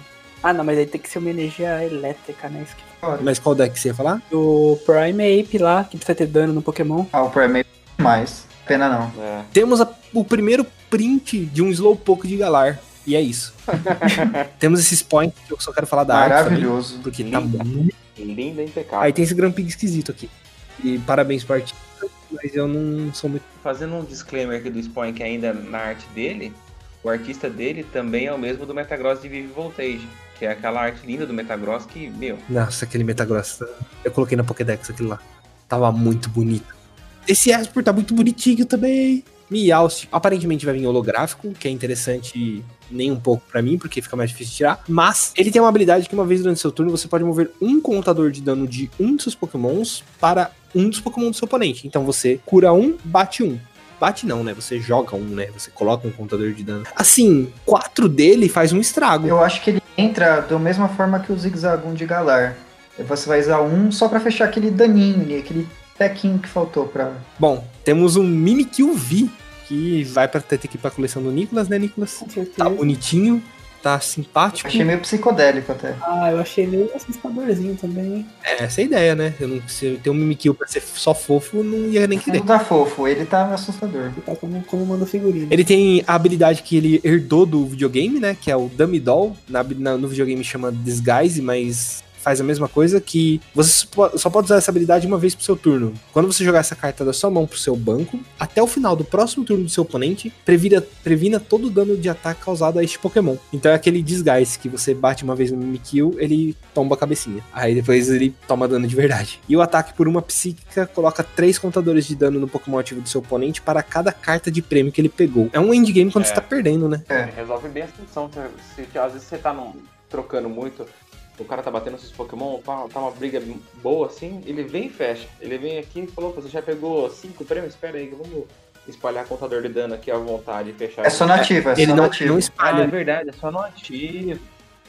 Ah, não, mas aí tem que ser uma energia elétrica, né? Isso que- Mas qual deck você ia falar? Do Prime Ape lá, que precisa ter dano no Pokémon. Ah, o Primeiro mais. Pena não. É. Temos a- o primeiro print de um Slowpoke de Galar. E é isso. Temos esses points que eu só quero falar da arte Maravilhoso. porque tá Linda. muito... Linda e impecável. Aí tem esse Grampig esquisito aqui. E parabéns pro artista, mas eu não sou muito... Fazendo um disclaimer aqui do Spawn, que ainda na arte dele, o artista dele também é o mesmo do Metagross de Vive Voltage, que é aquela arte linda do Metagross que, meu, Nossa, aquele Metagross. Eu coloquei na Pokédex aquilo lá. Tava muito bonito. Esse Espor tá muito bonitinho também. Meowth aparentemente vai vir holográfico, que é interessante nem um pouco pra mim, porque fica mais difícil de tirar. Mas ele tem uma habilidade que uma vez durante seu turno você pode mover um contador de dano de um dos seus pokémons para um dos pokémon do seu oponente. Então você cura um, bate um. Bate não, né? Você joga um, né? Você coloca um contador de dano. Assim, quatro dele faz um estrago. Eu acho que ele entra da mesma forma que o Zigzagoon de Galar. Você vai usar um só pra fechar aquele daninho ali, aquele tequinho que faltou pra. Bom, temos um Mimikyu V, que vai pra ter que ir pra coleção do Nicolas, né, Nicolas? Com certeza. Tá bonitinho, tá simpático. Achei meio psicodélico até. Ah, eu achei meio assustadorzinho também. É, essa é a ideia, né? Eu não, se eu ter um Mimikyu pra ser só fofo, não ia nem querer. Não tá fofo, ele tá assustador. Ele tá como, como manda figurino. Ele tem a habilidade que ele herdou do videogame, né? Que é o Dummy Doll. Na, na- no videogame chama Disguise, mas faz a mesma coisa que você só po- só pode usar essa habilidade uma vez pro seu turno. Quando você jogar essa carta da sua mão pro seu banco, até o final do próximo turno do seu oponente, previra, previna todo o dano de ataque causado a este Pokémon. Então é aquele Disguise que você bate uma vez no Mimikyu, ele tomba a cabecinha. Aí depois ele toma dano de verdade. E o ataque por uma psíquica coloca três contadores de dano no Pokémon ativo do seu oponente para cada carta de prêmio que ele pegou. É um endgame quando É. você tá perdendo, né? É. resolve bem a situação. Se, se- às vezes você tá num- trocando muito, o cara tá batendo seus Pokémon, tá, tá uma briga boa assim, ele vem e fecha. Ele vem aqui e falou, "Pô, você já pegou cinco prêmios? Espera aí, vamos espalhar contador de dano aqui à vontade e fechar. É só nativa, é Ele só não, nativa. não Ah, é espalha. verdade, é só no ativo.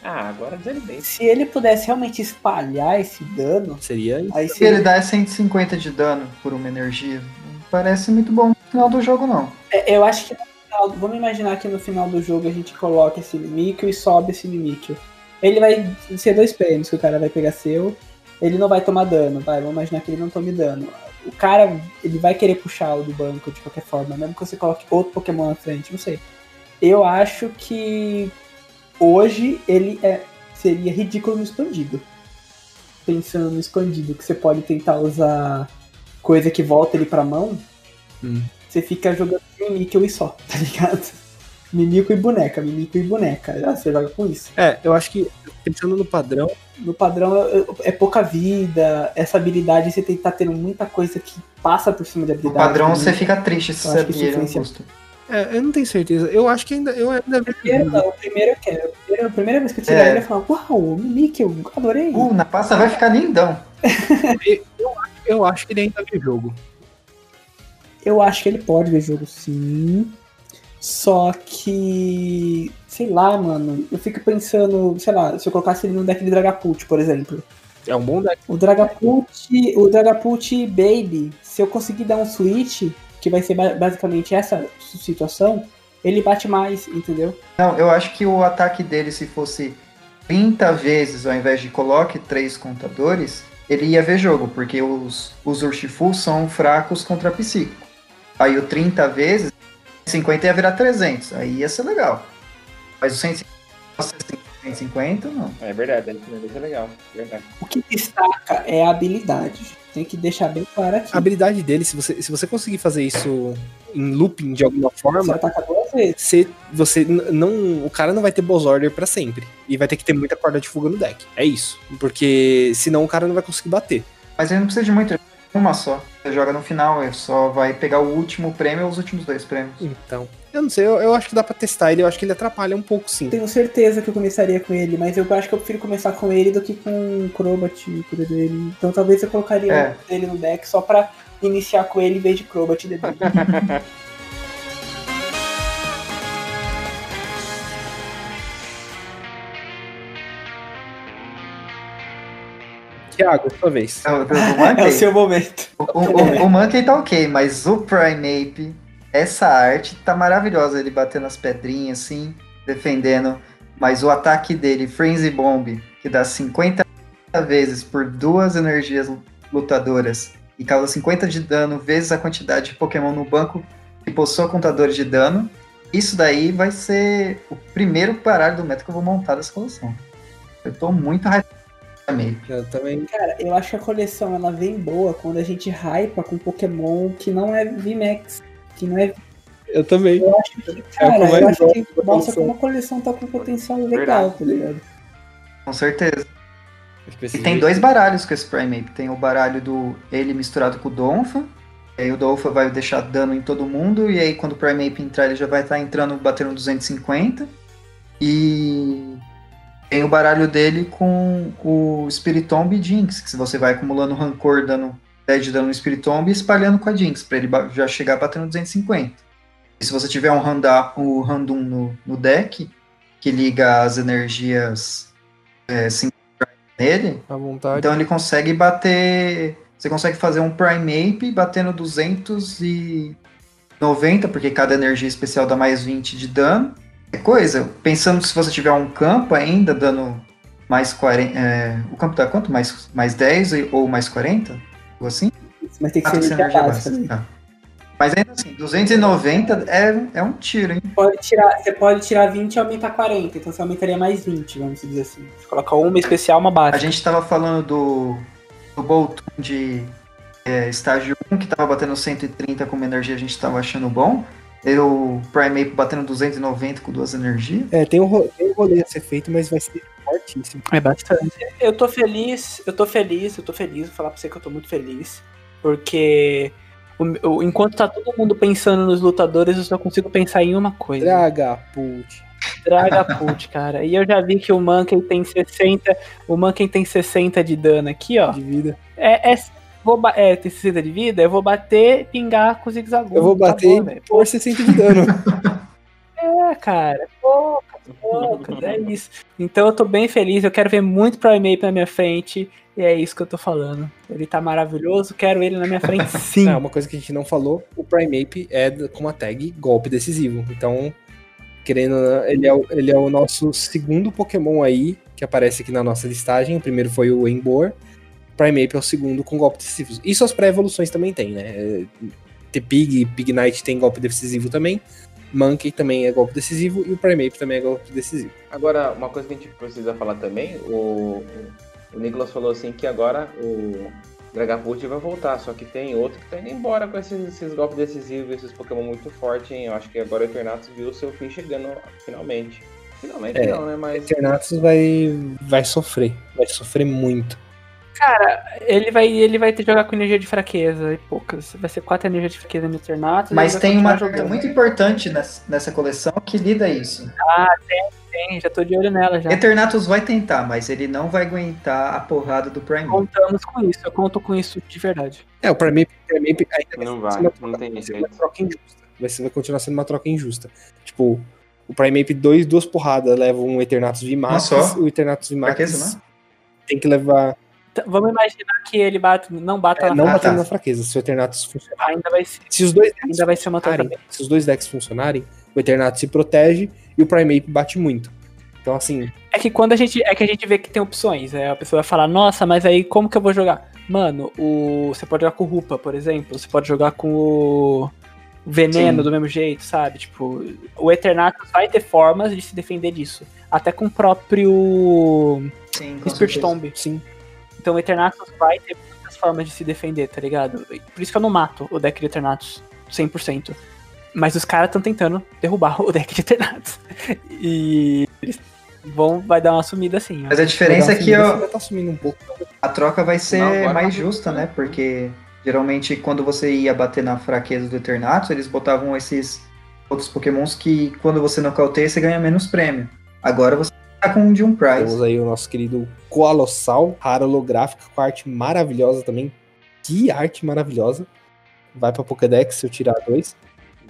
Ah, agora desanimei. Se ele pudesse realmente espalhar esse dano, Seria. aí Se ele seria... dá 150 de dano por uma energia, não parece muito bom no final do jogo, não. É, Eu acho que no final, vamos imaginar que no final do jogo a gente coloca esse Mimikyu e sobe esse Mimikyu. Ele vai ser dois prêmios que o cara vai pegar seu, ele não vai tomar dano, vai, vamos imaginar que ele não tome dano. O cara, ele vai querer puxar o do banco de qualquer forma, mesmo que você coloque outro Pokémon na frente, não sei. Eu acho que hoje ele é, seria ridículo no expandido. Pensando no expandido, que você pode tentar usar coisa que volta ele pra mão, Hum. você fica jogando Mimikyu e só, tá ligado? Mimico e boneca, Mimico e boneca. Ah, você joga com isso. É, eu acho que, pensando no padrão, No padrão é, é pouca vida, essa habilidade você tem que estar tendo muita coisa que passa por cima da No habilidade. padrão também. você fica triste se Eu acho você no custo. é, eu não tenho certeza. Eu acho que ainda. Eu ainda Primeiro, não, o primeiro eu quero. A primeira, a primeira vez que eu tirar É. ele, eu falo, uau, Mimikyu, adorei. Uh, na pasta vai ficar lindão. eu acho que ele ainda vê jogo. Eu acho que ele pode ver jogo sim. Só que. Sei lá, mano. Eu fico pensando, sei lá, se eu colocasse ele no deck de Dragapult, por exemplo. É um bom deck. O Dragapult, o Dragapult Baby, se eu conseguir dar um switch, que vai ser ba- basicamente essa situação, ele bate mais, entendeu? Não, eu acho que o ataque dele, se fosse 30 vezes ao invés de coloque três contadores, ele ia ver jogo, porque os, os Urshifu são fracos contra psíquico. Aí o 30 vezes 150 ia virar 300, aí ia ser legal. Mas o 150 não. É verdade, isso é legal. Verdade. O que destaca é a habilidade. Tem que deixar bem claro aqui. A habilidade dele, se você, se você conseguir fazer isso em looping de alguma forma, Você ataca duas vezes. você, você não, o cara não vai ter boss order pra sempre. E vai ter que ter muita corda de fuga no deck. É isso. Porque senão o cara não vai conseguir bater. Mas ele não precisa de muito, ele uma só. Você joga no final, ele só vai pegar o último prêmio ou os últimos dois prêmios. Então, eu não sei, eu, eu acho que dá pra testar ele, eu acho que ele atrapalha um pouco sim. Tenho certeza que eu começaria com ele, mas eu acho que eu prefiro começar com ele do que com o Crobat e o dele. Então talvez eu colocaria É. ele no deck só pra iniciar com ele em vez de Crobat e Tiago, sua vez. É o, do- é o Monkey. seu momento. O, o, o Monkey tá ok, mas o Primeape, essa arte tá maravilhosa. Ele batendo as pedrinhas assim, defendendo. Mas o ataque dele, Frenzy Bomb, que dá 50 vezes por duas energias lutadoras e causa 50 de dano vezes a quantidade de Pokémon no banco que possua contadores de dano. Isso daí vai ser o primeiro baralho do meta que eu vou montar dessa coleção. Eu tô muito hypado Primeape. Eu também. Cara, eu acho que a coleção ela vem boa quando a gente hypa com Pokémon que não é VMAX. Que não é. Eu também. Eu acho que, É cara, que eu acho que mostra como a coleção tá com potencial legal, tá ligado? Com certeza. E tem dois baralhos com esse Primeape. Tem o baralho do ele misturado com o Donphan. E aí o Donphan vai deixar dano em todo mundo. E aí quando o Primeape entrar, ele já vai estar entrando, batendo 250. E tem o baralho dele com o Spiritomb e Jinx. Que você vai acumulando rancor, dando 10 de dano no Spiritomb e espalhando com a Jinx. Pra ele já chegar batendo 250. E se você tiver um o Random no, no deck, que liga as energias é, nele, então ele consegue bater. Você consegue fazer um Primeape batendo 290, porque cada energia especial dá mais 20 de dano. Coisa. Pensando se você tiver um campo ainda dando mais 40. é, o campo dá quanto? Mais, mais 10 e- ou mais 40? Algo assim? Mas tem que Ah, ser tem energia básica. básica. né? Tá. Mas ainda assim, 290 é, é um tiro, hein? Pode tirar, você pode tirar 20 e aumentar 40, então você aumentaria mais 20, vamos dizer assim. Você coloca uma especial, uma A básica. gente tava falando do, do Bolton de é, estágio 1, que tava batendo 130 com uma energia a gente tava achando bom. E o Primeape batendo 290 com duas energias. É, tem um, tem um rolê a ser feito, mas vai ser fortíssimo. É bastante. Eu tô feliz, eu tô feliz, eu tô feliz, vou falar pra você que eu tô muito feliz. Porque o- o- enquanto tá todo mundo pensando nos lutadores, eu só consigo pensar em uma coisa. Draga, put. Dragapult, cara. E eu já vi que o Monkey tem 60. O Monkey tem 60 de dano aqui, ó. de vida. É, é, vou é, tem 60 de vida, eu vou bater, pingar com o zigzagoon. Eu vou bater velho. por 60 de dano. É, cara, poucas, poucas, é isso. Então eu tô bem feliz, eu quero ver muito Primeape na minha frente, e é isso que eu tô falando. Ele tá maravilhoso, quero ele na minha frente sim. É, uma coisa que a gente não falou, o Primeape é d- com a tag golpe decisivo. Então, querendo, ele é, o, ele é o nosso segundo Pokémon aí que aparece aqui na nossa listagem. O primeiro foi o Embor. Primeape é o segundo com golpe decisivo. Isso as pré-evoluções também tem, né? É, T-Pig, Pig Knight tem golpe decisivo também. Monkey também é golpe decisivo e o Primeape também é golpe decisivo. Agora, uma coisa que a gente precisa falar também, o, o Nicolas falou assim que agora o Dragapult vai voltar, só que tem outro que tá indo embora com esses, esses golpes decisivos, esses Pokémon muito fortes, hein? Eu acho que agora o Eternatus viu o seu fim chegando finalmente. Finalmente É, não, né? Mas Eternatus vai, vai sofrer, vai sofrer muito. Ele vai, ele vai ter que jogar com energia de fraqueza e poucas. Vai ser quatro energias de fraqueza no Eternatus. Mas tem uma jogando. muito importante nessa, nessa coleção que lida isso. Tem, já tô de olho nela já. Eternatus vai tentar, mas ele não vai aguentar a porrada do Primeape. Contamos com isso, eu conto com isso de verdade. É, o Primeape, Primeape ainda Não vai, vai, não tem vai ser jeito. uma troca injusta. Vai, ser, vai continuar sendo uma troca injusta. Tipo, o Primeape, dois, duas porradas leva um Eternatus só? O Eternatus Fraqueza, né? tem que levar. Vamos imaginar que ele bate, não bata É, na não batendo tá. na fraqueza, se o Eternatus funcionar. Ainda vai ser, Se os dois decks ainda vai ser uma se os dois decks funcionarem, o Eternatus se protege e o Primeape bate muito. Então, assim, É que quando a gente é que a gente vê que tem opções, é, a pessoa vai falar, nossa, mas aí como que eu vou jogar? Mano, o você pode jogar com o Rupa, por exemplo, você pode jogar com o veneno Sim. do mesmo jeito, sabe? Tipo, o Eternatus vai ter formas de se defender disso. Até com o próprio Sim, com Spirit certeza. Tomb. Sim. Então o Eternatus vai ter muitas formas de se defender, tá ligado? Por isso que eu não mato o deck de Eternatus 100%. Mas os caras estão tentando derrubar o deck de Eternatus. E eles vão, vai dar uma sumida assim. Mas a diferença é que vai tá um pouco. a troca vai ser Não, mais justa, né? Porque geralmente quando você ia bater na fraqueza do Eternatus, eles botavam esses outros pokémons que quando você nocauteia, você ganha menos prêmio. Agora você tá com um de um prize. Temos aí o nosso querido Colossal, rara holográfica, com arte maravilhosa também. Que arte maravilhosa. Vai pra Pokédex se eu tirar dois.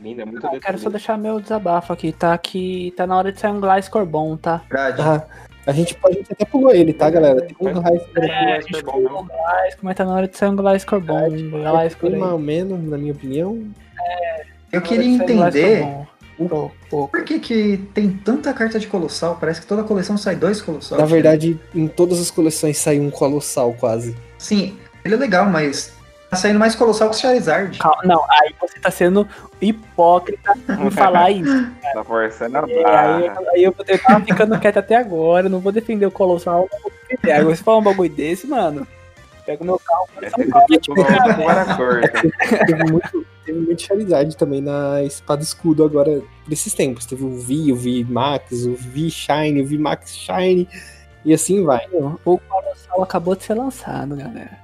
Linda, é muito Eu quero só deixar meu desabafo aqui, tá? Que tá na hora de sair um Gliscor bom, tá? Verdade. Ah, a gente pode a gente até pulou ele, tá, galera? Tem um raio É, a gente pulou o Gliscor, mas tá na hora de sair um Gliscor bom. Um Gliscor aí. mais ou menos, na minha opinião. Eu na hora queria um Gliscor entender por que, que tem tanta carta de Colossal. Parece que toda coleção sai dois Colossal. Na verdade, em todas as coleções saiu um Colossal quase. Sim, ele é legal, mas tá saindo mais Colossal que o Charizard. Calma, não, aí você tá sendo hipócrita em falar isso. Tá forçando a É, aí, aí eu, eu tava ficando quieto até agora, não vou defender o Colossal, não vou defender. Agora você fala um bagulho desse, mano. Pega o meu carro pra É, São Paulo. para teve muito, teve muito Charizard também na Espada Escudo agora, desses tempos. Teve o V, o V Max, o V Shine, o V Max Shine. E assim vai. O Colossal acabou de ser lançado, galera.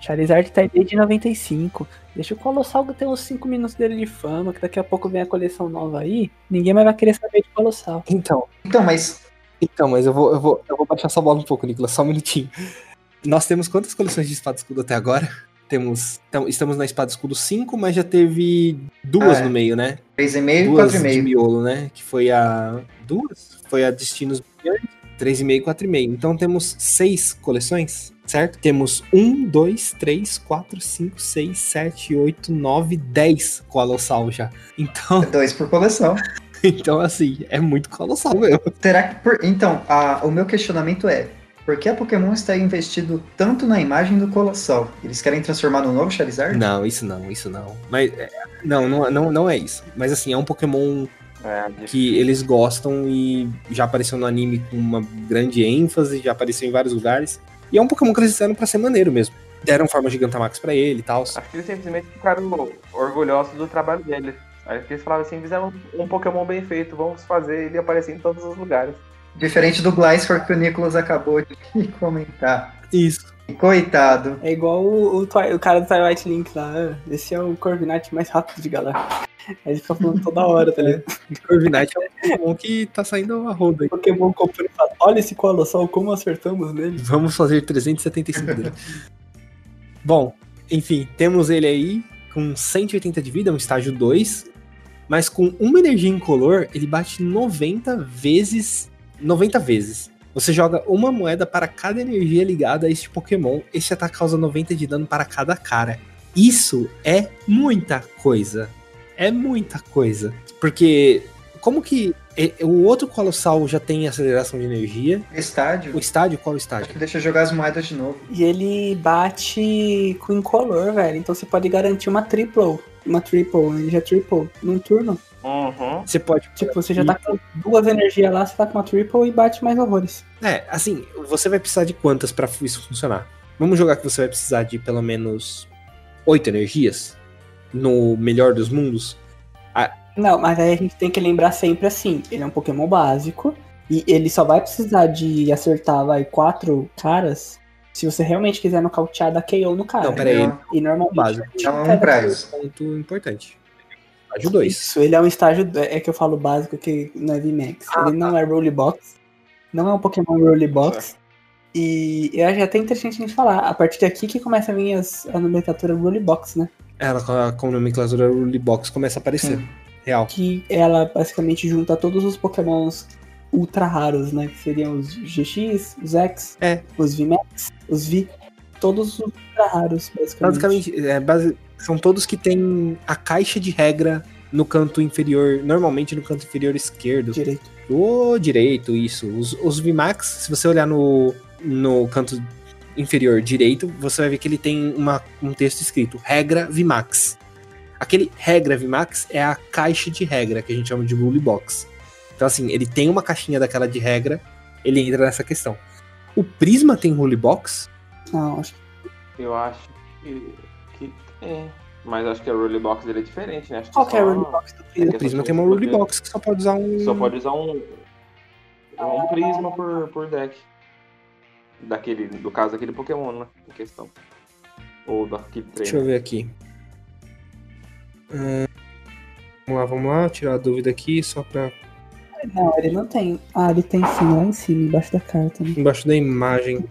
Charizard tá aí desde 95. Deixa o Colossal ter uns 5 minutos dele de fama, que daqui a pouco vem a coleção nova aí. Ninguém mais vai querer saber de Colossal. Então, Então, mas então, mas eu vou, eu vou, eu vou baixar essa bola um pouco, Nicolas, só um minutinho. Nós temos quantas coleções de Espada Escudo até agora? Temos. então, estamos na Espada Escudo 5, mas já teve duas Ah, é. no meio, né? 3,5 e duas de 4,5. miolo, né? Que foi a. Duas? Foi a Destinos Brilhantes, 3,5 e 4,5. Então temos seis coleções, certo? Temos um, dois, três, quatro, cinco, seis, sete, oito, nove, dez colossal já. Então, Dois por coleção. então assim, é muito colossal mesmo. Será que. por- Então, a- o meu questionamento é: por que a Pokémon está investido tanto na imagem do Colossal? Eles querem transformar no novo Charizard? Não, isso não, isso não. Mas. é, Não, não, não, não é isso. Mas assim, é um Pokémon É, que eles gostam e já apareceu no anime com uma grande ênfase, já apareceu em vários lugares. E é um Pokémon que eles fizeram pra ser maneiro mesmo. Deram forma Gigantamax pra ele e tal. Acho que eles simplesmente ficaram orgulhosos do trabalho deles. Aí eles falavam assim, fizeram um Pokémon bem feito, vamos fazer ele aparecer em todos os lugares. Diferente do Gliscor que o Nicolas acabou de comentar. Isso. Coitado. É igual o, o, o cara do Twilight Link lá. "Ah, Esse é o Corviknight mais rápido de galera. Aí ele fica falando toda hora, tá ligado? Corviknight é um Pokémon que tá saindo a roda aí. Pokémon comprou e fala, olha esse Colossal, como acertamos nele. Vamos fazer 375 dele. Bom, enfim, temos ele aí com 180 de vida, um estágio 2. Mas com uma energia incolor, ele bate 90 vezes. 90 vezes. Você joga uma moeda para cada energia ligada a este Pokémon. Este ataque causa 90 de dano para cada cara. Isso é muita coisa. É muita coisa. Porque, como que e- o outro Colossal já tem aceleração de energia? Estádio. O estádio, qual é o Acho estádio? que deixa eu jogar as moedas de novo. E ele bate com incolor, velho. Então você pode garantir uma triple. Uma triple, energia triple, num turno. Uhum. Você pode. Tipo, você já tá com duas energias lá, você tá com uma triple e bate mais horrores. É, assim, você vai precisar de quantas pra isso funcionar? Vamos jogar que você vai precisar de pelo menos oito energias? No melhor dos mundos? Não, mas aí a gente tem que lembrar sempre assim, ele é um Pokémon básico e ele só vai precisar de acertar, vai, quatro caras se você realmente quiser nocautear da KO no cara. Não, pera aí. E normalmente... Básico. Então é um. Ponto importante. Estágio 2. Isso, ele é um estágio, é que eu falo básico que não é VMAX. Ah, ele não é Rolly Box, não é um Pokémon Rolly Box. E eu acho até interessante a gente falar, a partir daqui que começa a vir as, a nomenclatura Rolly Box, né? Ela com a, nomenclatura Rule Box começa a aparecer. Sim. Real. que ela basicamente junta todos os pokémons ultra raros, né? Que seriam os GX, os X, É. os VMAX, os V, todos os ultra raros, basicamente. Basicamente, é, base- são todos que têm a caixa de regra no canto inferior, normalmente no canto inferior esquerdo. Direito. O direito, isso. Os, os VMAX, se você olhar no, no canto inferior direito, você vai ver que ele tem uma, um texto escrito regra VMAX. Aquele regra VMAX é a caixa de regra, que a gente chama de rule box. Então, assim, ele tem uma caixinha daquela de regra, ele entra nessa questão. O Prisma tem rule box? Não, acho Eu acho que, tem. Mas acho que a rule box dele é diferente, né? Acho que Qual que é a rule box do O Prisma? Prisma tem uma rule box que só pode usar um. Só pode usar um. Um prisma por, por deck. Daquele, do caso daquele Pokémon, né? Em questão. Ou daquele Deixa eu treino. ver aqui. Hum, vamos lá, vamos lá, tirar a dúvida aqui, só pra. Não, ele não tem. Ah, ele tem sim, lá em cima, embaixo da carta, né? Embaixo da imagem.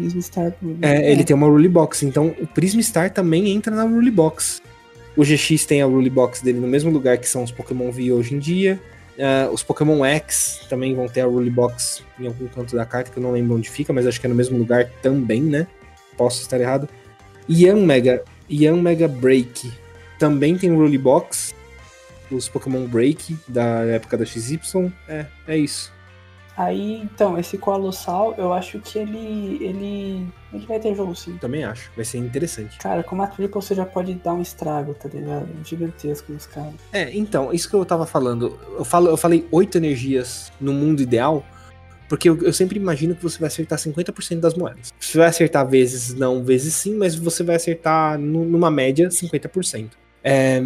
Prisma Star. É, ele tem uma Rule Box, então o Prisma Star também entra na Rule Box. O GX tem a Rule Box dele no mesmo lugar que são os Pokémon V hoje em dia. Ah, os Pokémon X também vão ter a Rule Box em algum canto da carta, que eu não lembro onde fica, mas acho que é no mesmo lugar também, né? Posso estar errado. Young Mega, Young Mega Break também tem Rule Box. Os Pokémon Break da época da XY. É, é isso. Aí, então, esse Colossal, eu acho que ele. ele. ele vai ter jogo sim. Também acho. Vai ser interessante. Cara, com uma triple você já pode dar um estrago, tá ligado? Gigantesco nos caras. É, então, isso que eu tava falando. Eu, falo, eu falei oito energias no mundo ideal, porque eu, eu sempre imagino que você vai acertar 50% das moedas. Você vai acertar vezes não, vezes sim, mas você vai acertar nu- numa média 50%. É,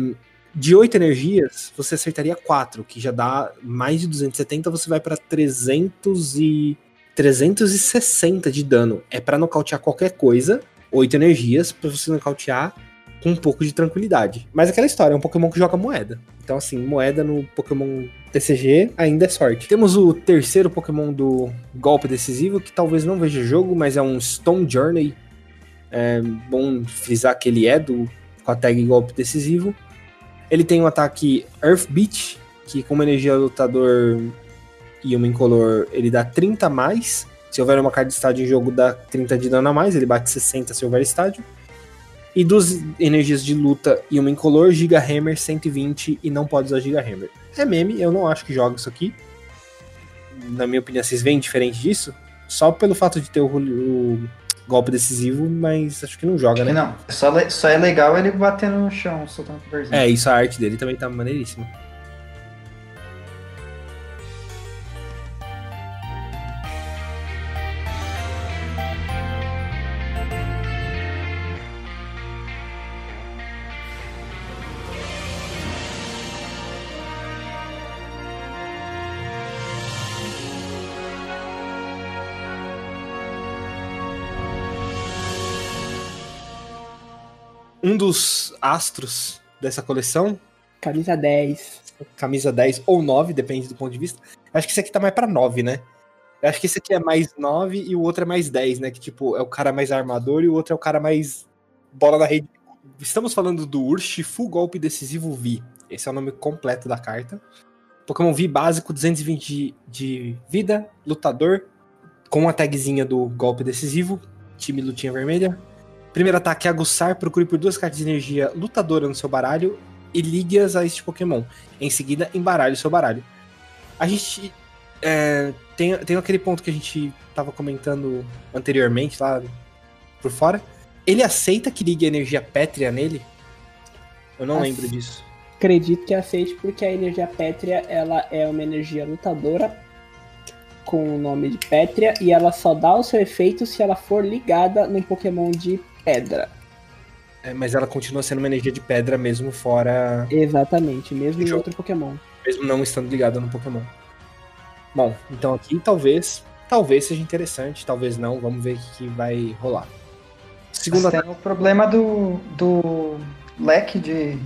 de oito energias, você acertaria quatro, que já dá mais de 270, você vai pra 300 e 360 de dano. É pra nocautear qualquer coisa, oito energias pra você nocautear com um pouco de tranquilidade. Mas aquela história, é um Pokémon que joga moeda. Então, assim, moeda no Pokémon TCG ainda é sorte. Temos o terceiro Pokémon do golpe decisivo, que talvez não veja jogo, mas é um Stone Journey. É bom frisar que ele é do com a tag golpe decisivo. Ele tem um ataque Earth Beat, que com uma energia lutador e uma incolor, ele dá 30 a mais. Se houver uma carta de estádio em jogo, dá 30 de dano a mais. Ele bate 60 se houver estádio. E duas energias de luta e uma incolor, Giga Hammer 120 e não pode usar Giga Hammer. É meme, eu não acho que joga isso aqui. Na minha opinião, vocês veem diferente disso? Só pelo fato de ter o, o golpe decisivo, mas acho que não joga, né? não. Só, só é legal ele bater no chão, soltando poderzinho. É, isso a arte dele também tá maneiríssima. Um dos astros dessa coleção Camisa 10. camisa 10 ou 9, depende do ponto de vista. Acho que esse aqui tá mais pra 9, né? Eu acho que esse aqui é mais 9 e o outro é mais 10, né? Que tipo, é o cara mais armador e o outro é o cara mais bola na rede. Estamos falando do Urshifu Golpe Decisivo V. Esse é o nome completo da carta. Pokémon V básico, 220 de, de vida, lutador, com a tagzinha do golpe decisivo, time lutinha vermelha. Primeiro ataque, aguçar, procure por duas cartas de energia lutadora no seu baralho e ligue-as a este Pokémon. Em seguida, embaralhe o seu baralho. A gente é, tem, tem aquele ponto que a gente tava comentando anteriormente lá por fora. Ele aceita que ligue a energia pétrea nele? Eu não lembro disso. Acredito que aceite porque a energia pétrea ela é uma energia lutadora com o nome de pétrea e ela só dá o seu efeito se ela for ligada num Pokémon de pedra. É, mas ela continua sendo uma energia de pedra mesmo fora. Exatamente, mesmo em Jogo. outro Pokémon. Mesmo não estando ligada no Pokémon. Bom, então aqui talvez. Talvez seja interessante, talvez não. Vamos ver o que que vai rolar. Segundo Mas tem o problema do, do leque de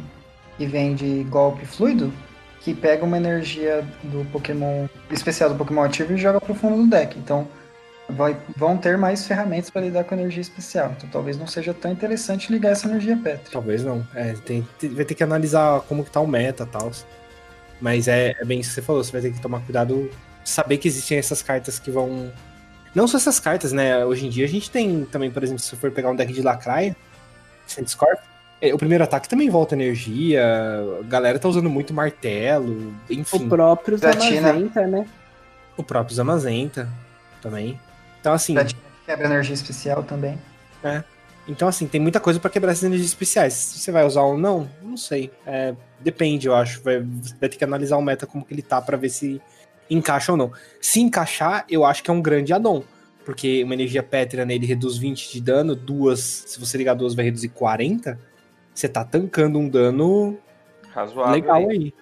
que vem de golpe fluido, que pega uma energia do Pokémon especial do Pokémon ativo e joga pro fundo do deck. Então vai- vão ter mais ferramentas para lidar com energia especial. Então talvez não seja tão interessante ligar essa energia Petri. Talvez não. É, tem, tem- vai ter que analisar como que tá o meta e tal. Mas é, é bem isso que você falou, você vai ter que tomar cuidado, saber que existem essas cartas que vão. Não só essas cartas, né? Hoje em dia a gente tem também, por exemplo, se você for pegar um deck de Lacraia, Scorp, o primeiro ataque também volta energia, a galera tá usando muito martelo, enfim. O próprio. Zamazenta, né? O próprio Zamazenta também. Então, assim, quebra energia especial também. Então, assim, tem muita coisa pra quebrar essas energias especiais. Se você vai usar ou não, não sei. É, depende, eu acho. Vai, vai ter que analisar o meta como que ele tá pra ver se encaixa ou não. Se encaixar, eu acho que é um grande addon. Porque uma energia pétrea nele reduz 20 de dano, duas, se você ligar duas, vai reduzir 40. Você tá tancando um dano Razoável. legal aí.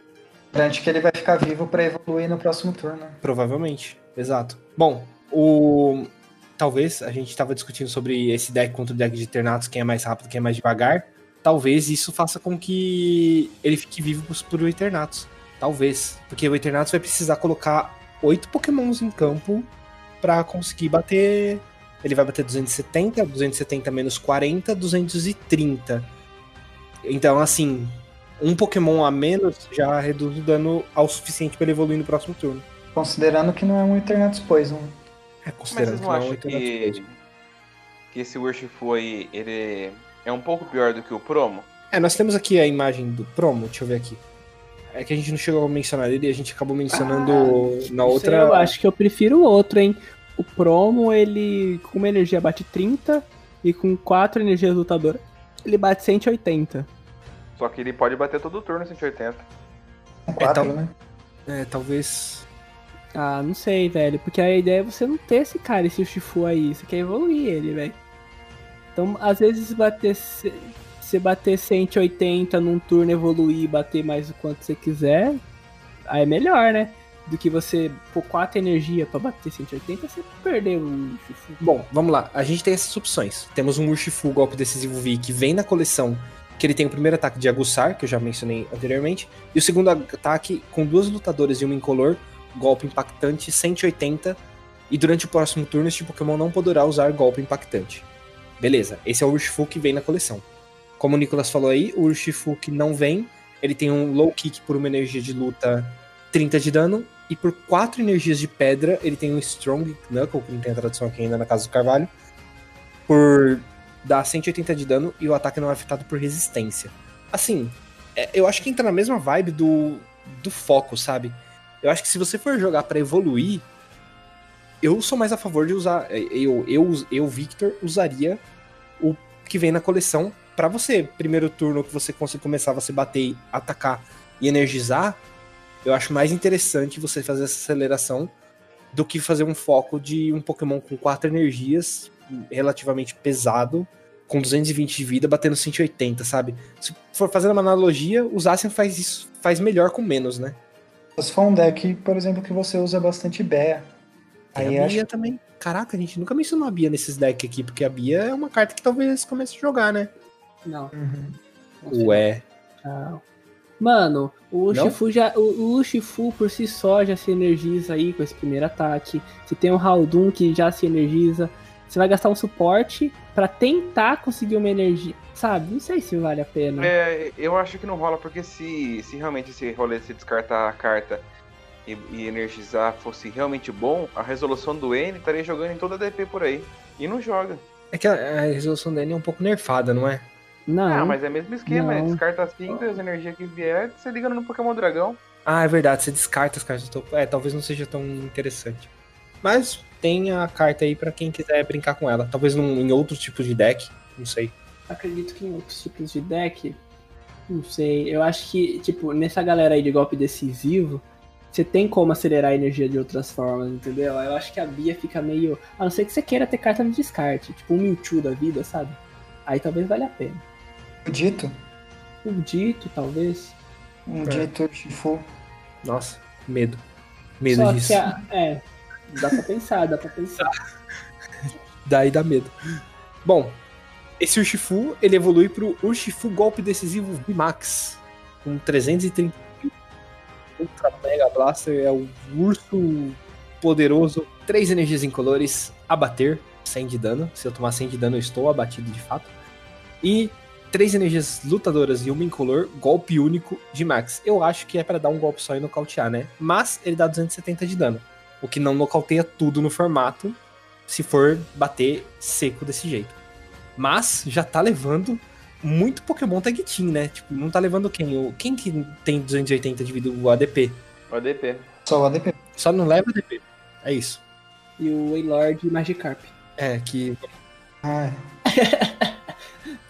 Garante que ele vai ficar vivo pra evoluir no próximo turno. Provavelmente, exato. Bom, o. Talvez a gente estava discutindo sobre esse deck contra o deck de Eternatus, quem é mais rápido, quem é mais devagar. Talvez isso faça com que ele fique vivo por o Eternatus. Talvez. Porque o Eternatus vai precisar colocar oito Pokémons em campo para conseguir bater. Ele vai bater 270, 270 menos 40, 230. Então, assim, um Pokémon a menos já reduz o dano ao suficiente para ele evoluir no próximo turno. Considerando que não é um Eternatus Poison. É, Mas vocês não é acham que, que esse Urshifu aí, ele é um pouco pior do que o Promo? É, nós temos aqui a imagem do promo, deixa eu ver aqui. É que a gente não chegou a mencionar ele e a gente acabou mencionando na Não outra. sei, eu acho que eu prefiro o outro, hein? O promo, ele com uma energia bate 30 e com quatro energias lutadoras, ele bate 180. Só que ele pode bater todo turno 180. São quatro, então- né? É, talvez. Ah, não sei, velho. Porque a ideia é você não ter esse cara, esse Shifu aí. Você quer evoluir ele, velho. Então, às vezes, bater. se- Você bater 180 num turno, evoluir e bater mais o quanto você quiser, aí é melhor, né? Do que você pôr 4 energia pra bater 180, você perdeu o Shifu. Bom, vamos lá. A gente tem essas opções. Temos um Urshifu golpe decisivo V que vem na coleção. Que ele tem o primeiro ataque de aguçar, que eu já mencionei anteriormente. E o segundo ataque com duas lutadoras e uma incolor. Golpe impactante 180. E durante o próximo turno, este Pokémon não poderá usar golpe impactante. Beleza, esse é o Urshifu que vem na coleção. Como o Nicolas falou aí, o Urshifu que não vem, ele tem um low kick por uma energia de luta 30 de dano, e por 4 energias de pedra, ele tem um Strong Knuckle, que não tem a tradução aqui ainda na casa do Carvalho, por dar 180 de dano e o ataque não é afetado por resistência. Assim, é- eu acho que entra na mesma vibe do, do foco, sabe? Eu acho que se você for jogar pra evoluir, eu sou mais a favor de usar. Eu, eu, eu Victor, usaria o que vem na coleção pra você. Primeiro turno que você consegue começar, você bater, atacar e energizar. Eu acho mais interessante você fazer essa aceleração do que fazer um foco de um Pokémon com quatro energias, relativamente pesado, com 220 de vida, batendo 180, sabe? Se for fazendo uma analogia, o Zacian faz isso, faz melhor com menos, né? Se for um deck, por exemplo, que você usa bastante Bea. Tem Aí a acho Bia também. Caraca, a gente nunca mencionou a Bia nesses decks aqui, porque a Bia é uma carta que talvez comece a jogar, né? Não. Uhum. Ué. Mano, o Não? Urshifu, já, o, o Urshifu por si só já se energiza aí com esse primeiro ataque. Você tem o Haldun que já se energiza. Você vai gastar um suporte pra tentar conseguir uma energia. Sabe? Não sei se vale a pena. É, eu acho que não rola, porque se, se realmente esse rolê se descartar a carta e, e energizar fosse realmente bom, a resolução do N estaria jogando em toda a DP por aí. E não joga. É que a, a resolução dele é um pouco nerfada, não é? Não. Ah, mas é o mesmo esquema, é Não. descarta 5 e as energias que vier, você liga no Pokémon Dragão. Ah, é verdade, você descarta as cartas do topo. É, talvez não seja tão interessante. Mas tem a carta aí pra quem quiser brincar com ela. Talvez num, em outros tipos de deck, não sei. Acredito que em outros tipos de deck. Não sei. Eu acho que, tipo, nessa galera aí de golpe decisivo, você tem como acelerar a energia de outras formas, entendeu? Eu acho que a Bia fica meio. A não ser que você queira ter carta no descarte, tipo um Mewtwo da vida, sabe? Aí talvez valha a pena. O dito, O Dito, talvez. um É. dito Shifu. Nossa, medo. Medo Só disso. que a, é. Dá pra pensar, dá pra pensar. Daí dá medo. Bom, esse Urshifu, ele evolui pro Urshifu Golpe Decisivo VMAX. Com 330 Ultra Mega Blaster é o urso poderoso. Três energias incolores, abater, 100 de dano. Se eu tomar 100 de dano, eu estou abatido de fato. E três energias lutadoras e uma incolor, golpe único de max. Eu acho que é pra dar um golpe só e nocautear, né? Mas ele dá 270 de dano. O que não nocauteia tudo no formato, se for bater seco desse jeito. Mas já tá levando muito Pokémon Tag Team, né? Tipo, não tá levando quem? O, quem que tem 280 de vida? O ADP. O ADP. Só o ADP. Só não leva ADP. É isso. E o Waylord e Magikarp. É, que. Ah.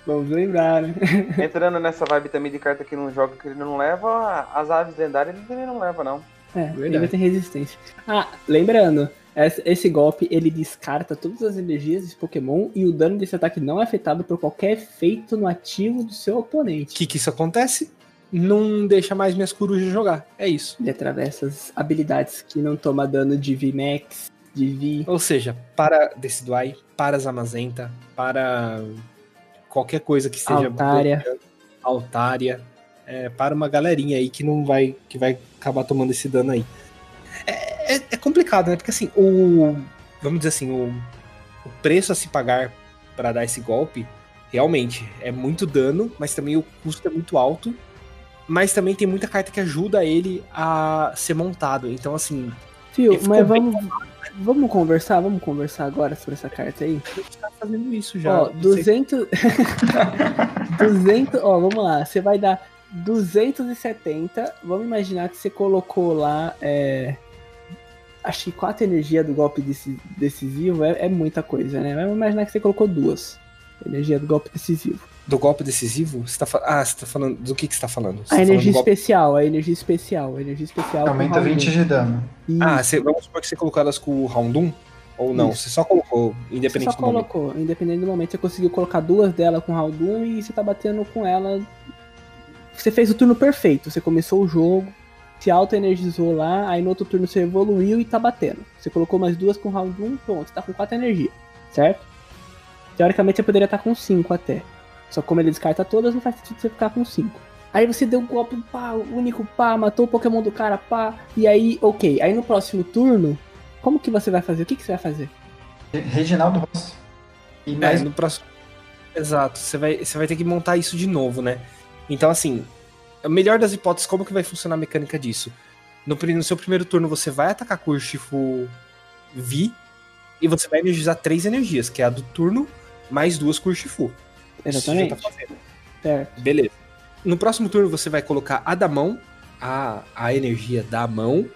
Vamos lembrar, né? Entrando nessa vibe também de carta que não joga, que ele não leva, as aves lendárias ele também não leva, não. É, Verdade. ele tem resistência. Ah, lembrando, esse, golpe ele descarta todas as energias desse Pokémon e o dano desse ataque não é afetado por qualquer efeito no ativo do seu O oponente. que que isso acontece? Não deixa mais minhas corujas jogar. É isso. Ele atravessa as habilidades que não toma dano de VMAX, de V. Ou seja, para Decidueye, para Zamazenta, para qualquer coisa que seja Altária. Altária, é, para uma galerinha aí que não vai que vai acabar tomando esse dano aí. É, é- é complicado, né? Porque assim, o vamos dizer assim, o, o preço a se pagar para dar esse golpe realmente é muito dano, mas também o custo é muito alto. Mas também tem muita carta que ajuda ele a ser montado. Então, assim, ficou mas vamos, vamos conversar, vamos conversar agora sobre essa carta aí. a gente tá fazendo isso já. Ó, Não sei 200. 200. Ó, vamos lá. Você vai dar 270. Vamos imaginar que você colocou lá. É, acho que 4 energia do golpe deci- decisivo é, é muita coisa, né? Vamos imaginar que você colocou duas. Energia do golpe decisivo. Do golpe decisivo? Você tá, fa- ah, você tá falando. Do que, que você tá falando? Você A tá falando energia do golpe- especial, a energia especial, a energia especial. Aumenta round 20 um. de dano. Isso. Ah, você, vamos supor que você colocou elas com o Roundum? Ou não? Isso. Você só colocou, Você independente só do momento. colocou, independente do momento, você conseguiu colocar duas dela com round 1 e você tá batendo com ela. Você fez o turno perfeito, você começou o jogo, se auto-energizou lá, aí no outro turno você evoluiu e tá batendo. Você colocou mais duas com round 1, pronto, você tá com 4 energia, certo? Teoricamente você poderia estar com 5 até. Só que como ele descarta todas, não faz sentido você ficar com 5. Aí você deu um golpe, pá, único, pá, matou o Pokémon do cara, pá. E aí, ok. Aí no próximo turno, como que você vai fazer? O que, que você vai fazer? Reginaldo Rossi. E É, mais no próximo. Exato, você vai, você vai ter que montar isso de novo, né? Então, assim, a melhor das hipóteses, como que vai funcionar a mecânica disso? No, no seu primeiro turno, você vai atacar com o Urshifu Vi e você vai energizar três energias, que é a do turno mais duas com o Urshifu. Você já Exatamente. tá fazendo. Certo. Beleza. No próximo turno você vai colocar a da mão, a, a energia da mão,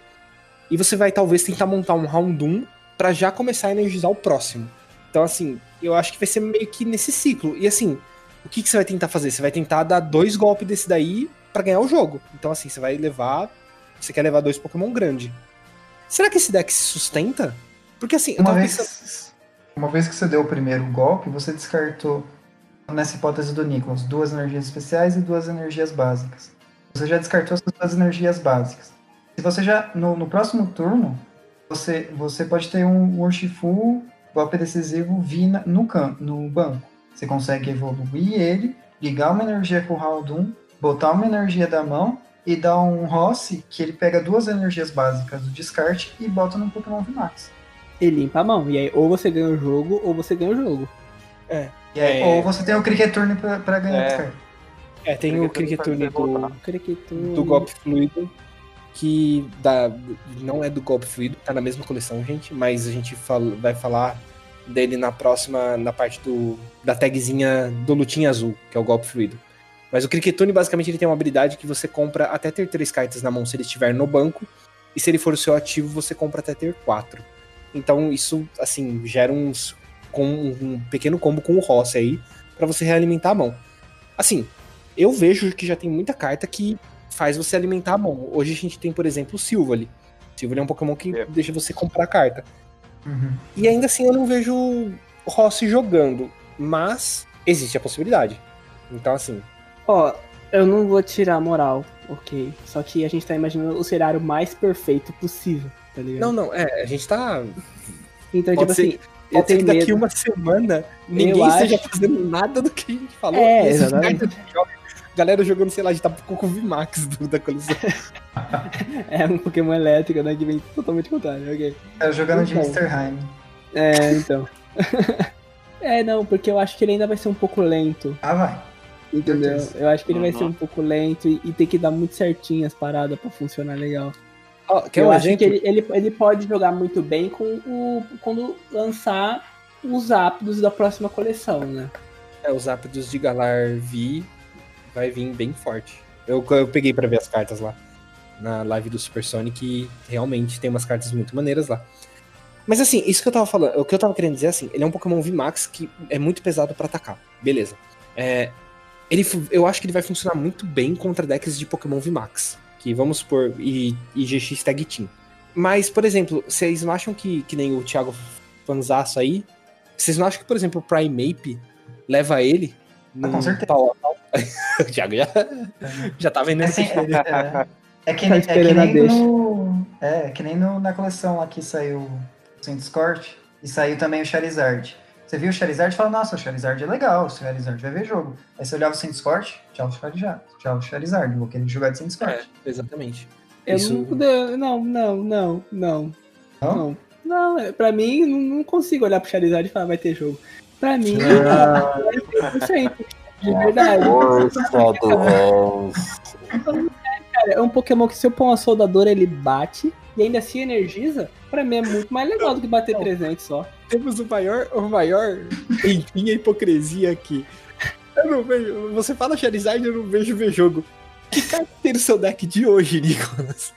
e você vai talvez tentar montar um Roundum pra já começar a energizar o próximo. Então, assim, eu acho que vai ser meio que nesse ciclo. E assim, o que, que você vai tentar fazer? Você vai tentar dar dois golpes desse daí pra ganhar o jogo. Então, assim, você vai levar. Você quer levar dois Pokémon grande. Será que esse deck se sustenta? Porque assim, eu Uma tava pensando. vez, uma vez que você deu o primeiro golpe, você descartou, nessa hipótese do Nicholas, duas energias especiais e duas energias básicas. Você já descartou essas duas energias básicas. Se você já, no, no próximo turno, você, você pode ter um Urshifu, golpe decisivo, Vina no, can, no banco. Você consegue evoluir ele, ligar uma energia com o 1, botar uma energia da mão e dar um Rossi que ele pega duas energias básicas do descarte e bota no Pokémon VMAX. E limpa a mão. E aí, ou você ganha o jogo, ou você ganha o jogo. E aí, É. Ou você tem o Cricketurne pra, pra ganhar É. descarte. É, tem o Cricketurne Cricketurne faz você do, do golpe fluido, que dá, não é do golpe fluido, tá na mesma coleção, gente, mas a gente fala- vai falar dele na próxima, na parte do, da tagzinha do lutinha azul, que é o golpe fluido. Mas o Cricketune, basicamente, ele tem uma habilidade que você compra até ter três cartas na mão se ele estiver no banco, e se ele for o seu ativo, você compra até ter quatro. Então isso, assim, gera uns, com um pequeno combo com o Rossi aí, pra você realimentar a mão. Assim, eu vejo que já tem muita carta que faz você alimentar a mão. Hoje a gente tem, por exemplo, o Silvally. Silvally é um Pokémon que É. deixa você comprar carta. Uhum. E ainda assim eu não vejo o Rossi jogando, mas existe a possibilidade. Então, assim, Ó, eu não vou tirar a moral, ok. Só que a gente tá imaginando o cenário mais perfeito possível, tá ligado? não, não, é, a gente tá. então, pode tipo ser- assim, eu Pode ser tenho que daqui medo. uma semana ninguém Eu esteja acho- fazendo nada do que a gente falou. É, exatamente. Galera jogando, sei lá, de Tapu com o VMAX do- da coleção. É um Pokémon elétrico, né? Que vem totalmente contrário, ok. Tá jogando de Então. Mr. Heim. É, então. é, não, porque eu acho que ele ainda vai ser um pouco lento, Ah, vai. entendeu? Eu acho que ele vai Uhum. ser um pouco lento e, e tem que dar muito certinho as paradas pra funcionar legal. Quer eu um acho exemplo? que ele, ele, ele pode jogar muito bem com o, quando lançar os ápidos da próxima coleção, né? É, os ápidos de Galar V vai vir bem forte. Eu, eu peguei pra ver as cartas lá na live do Super Sonic e realmente tem umas cartas muito maneiras lá. Mas assim, isso que eu tava falando, o que eu tava querendo dizer assim, ele é um Pokémon VMAX que é muito pesado pra atacar. Beleza. É, ele, eu acho que ele vai funcionar muito bem contra decks de Pokémon VMAX. Que vamos supor, e, e GX Tag Team. Mas, por exemplo, vocês não acham que, que nem o Thiago Fanzaço aí? Vocês não acham que, por exemplo, o Primeape leva ele? Ah, com certeza. pau? o Thiago já, já tá vendendo Assim, esse dele. é, é que, Tá nem- é que nem no, é, é que nem no- na coleção lá que saiu o Discord e saiu também o Charizard. Você viu o Charizard e fala, nossa, o Charizard é legal, o Charizard vai ver jogo. Aí você olhava o Discord, tchau o Charizard, tchau o Charizard, vou querer jogar de Discord. É, exatamente. Eu Isso- não, não, não, não, não, Não? não. Não, é- pra mim, não, não consigo olhar pro Charizard e falar, vai ter jogo. Pra mim, Ah, é 100%. De verdade. Força do. Cara, é um Pokémon que se eu pôr uma soldadora, ele bate e ainda se energiza. Pra mim é muito mais legal do que bater 300 só. Temos o maior, o maior, enfim, a hipocrisia aqui. Eu não vejo. Você fala Charizard, eu não vejo ver jogo. Que carta tem no seu deck de hoje, Nicolas?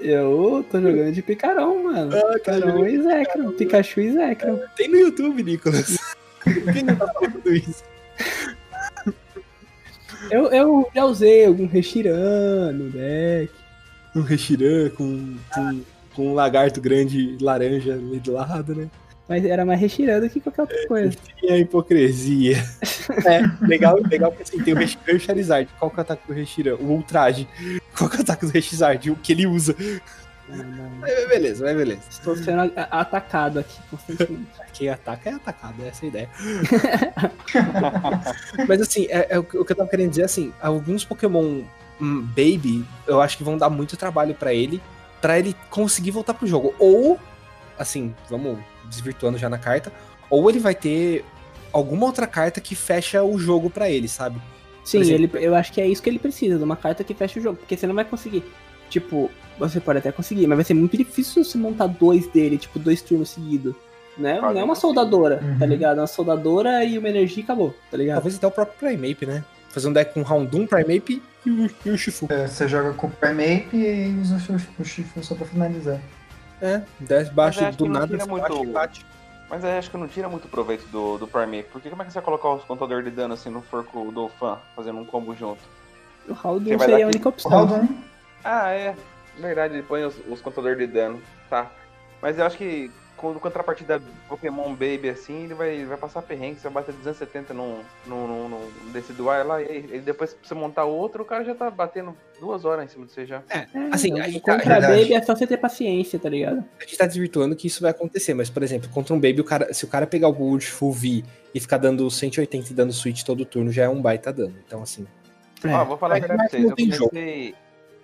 Eu tô jogando de picarão, mano. Ah, Picarão e Zekrom. Pikachu e Zekrom. Tem no YouTube, Nicolas. Quem não tá falando isso? Eu, eu já usei algum Reshiram no deck. Um Reshiram com, com, com um lagarto grande laranja ali do lado, né? Mas era mais Reshiram do que qualquer outra coisa. E a hipocrisia. É, legal, legal porque assim, tem o Reshiram e o Charizard. Qual que é o ataque do Reshiram? O Ultraje. Qual que é o ataque do Charizard? O que ele usa. Mas beleza, mas beleza. Estou sendo atacado aqui constantemente. Quem ataca é atacado, essa é a ideia. Mas assim, é, é o, que eu tava querendo dizer assim, alguns Pokémon hum, Baby, eu acho que vão dar muito trabalho pra ele, pra ele conseguir voltar pro jogo. Ou, assim, vamos desvirtuando já na carta, ou ele vai ter alguma outra carta que fecha o jogo pra ele, sabe? Sim, exemplo- ele, eu acho que é isso que ele precisa, de uma carta que feche o jogo. Porque você não vai conseguir. Tipo, você pode até conseguir, mas vai ser muito difícil você montar dois dele, tipo, dois turnos seguidos. Né? Não é uma soldadora, tá Uhum. ligado? É uma soldadora e uma energia e acabou, tá ligado? Talvez até o próprio Primeape, né? Fazer um deck com Houndoom, Primeape e o, e o Shifu. É, Você joga com o Primeape e usa o Shifu- só pra finalizar. É, desce baixo do nada, você muito- bate e. Mas aí acho que não tira muito proveito do, do Primeape. Porque como é que você vai colocar os contadores de dano assim no forco do fã, fazendo um combo junto? O Quem vai seria dar a única O opção. Haldun, Ah, é. Verdade, ele põe os, os contadores de dano. Tá. Mas eu acho que quando contrapartida Pokémon Baby assim, ele vai, vai passar perrengue. Você vai bater 270 num, num, num, num desse dual lá, e e depois pra você montar outro, o cara já tá batendo duas horas em cima de você já. Assim, É, a gente, tá, contra a verdade. Baby é só você ter paciência, tá ligado? a gente tá desvirtuando que isso vai acontecer, mas, por exemplo, contra um Baby, o cara, se o cara pegar o Gold Full V e ficar dando 180 e dando switch todo turno, já é um baita dano. Então, assim, É. Ó, vou falar a verdade pra vocês. não Eu tem jogo. comecei,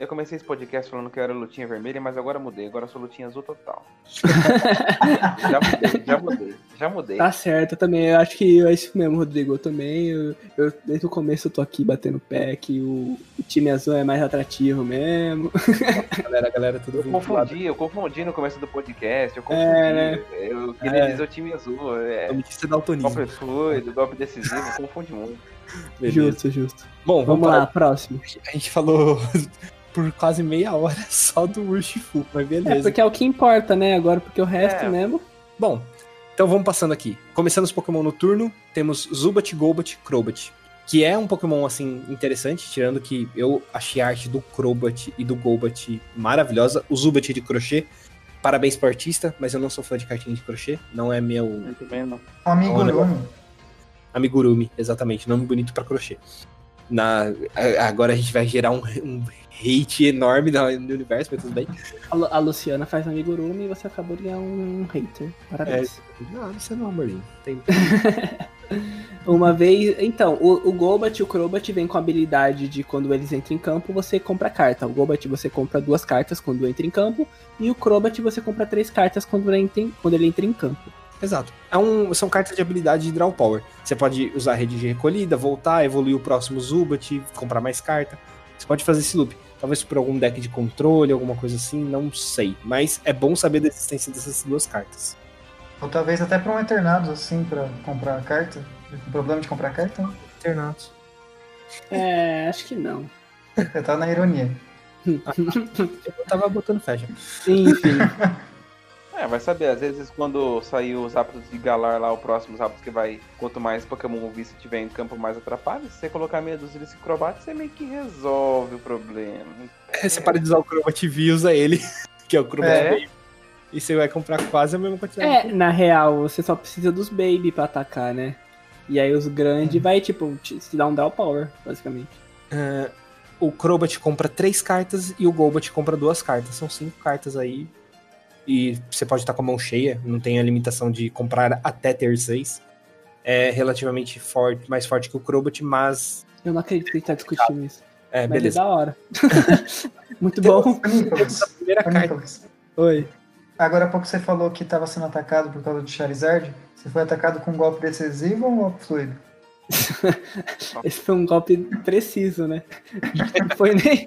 eu comecei esse podcast falando que eu era lutinha vermelha, mas agora mudei. Agora eu sou lutinha azul total. já mudei, já mudei, já mudei. Tá certo, eu também. Eu acho que é isso mesmo, Rodrigo. Eu também, eu, eu- desde o começo eu tô aqui batendo pé que o, o time azul é mais atrativo mesmo. a galera, galera tudo Eu confundi, eu confundi no começo do podcast, eu confundi. É, né? Eu queria É. dizer o time azul. É, Notícia daltonismo. golpe fluido, golpe decisivo, eu confundi muito. Beleza. Justo, justo. Bom, vamos, Vamos lá. lá, próximo. A gente falou por quase meia hora só do Urshifu, mas É, beleza. porque é o que importa, né? Agora, porque o resto É. mesmo. Bom, então vamos passando aqui. Começando os Pokémon no turno, temos Zubat, Golbat, Crobat. Que é um Pokémon, assim, interessante, tirando que eu achei a arte do Crobat e do Golbat maravilhosa. O Zubat de crochê, parabéns pro artista, mas eu não sou fã de cartinha de crochê, não é meu Muito bem, não. um amigurumi. amigurumi, exatamente, nome bonito pra crochê. Na, agora a gente vai gerar um, um hate enorme no, no universo, mas tudo bem. A, Lu- a Luciana faz amigurumi e você acabou de ganhar um hater. Parabéns. Não, isso não é um amorzinho. Tem, Uma vez. Então, o, o Golbat e o Crobat vem com a habilidade de quando eles entram em campo, você compra carta. O Golbat você compra duas cartas quando entra em campo. E o Crobat você compra três cartas quando ele entra em, quando ele entra em campo. Exato. É um, são cartas de habilidade de Draw Power. Você pode usar a rede de recolhida, voltar, evoluir o próximo Zubat, comprar mais carta. Você pode fazer esse loop. Talvez por algum deck de controle, alguma coisa assim, não sei. Mas é bom saber da existência dessas duas cartas. Ou talvez até pra um Eternados, assim, pra comprar carta. Com problema de comprar carta? Internatos. É, acho que não. Eu tava na ironia. Eu tava botando fé já. Enfim. É, vai saber, às vezes quando sair os Zapdos de Galar lá, o próximo Zapdos que vai, quanto mais Pokémon V você tiver em campo, mais atrapalha. Se você colocar meia dúzia de Crobat, você meio que resolve o problema. É, você para de usar o Crobat V e usa ele, que é o Crobat É. Baby. E você vai comprar quase a mesma quantidade. É, na real, você só precisa dos baby pra atacar, né? E aí os grandes vai, tipo, te, te dar um draw power, basicamente. Ah, o Crobat compra três cartas e o Golbat compra duas cartas. São cinco cartas aí. E você pode estar com a mão cheia, não tem a limitação de comprar até ter seis. É relativamente forte, mais forte que o Crobat, mas. Eu não acredito que a gente tá discutindo isso. É, Mas beleza. é da hora. Muito bom. Nicolas, A primeira carta. Oi. agora há pouco você falou que estava sendo atacado por causa do Charizard. Você foi atacado com um golpe decisivo ou um golpe fluido? Esse foi um golpe preciso, né? Não foi nem,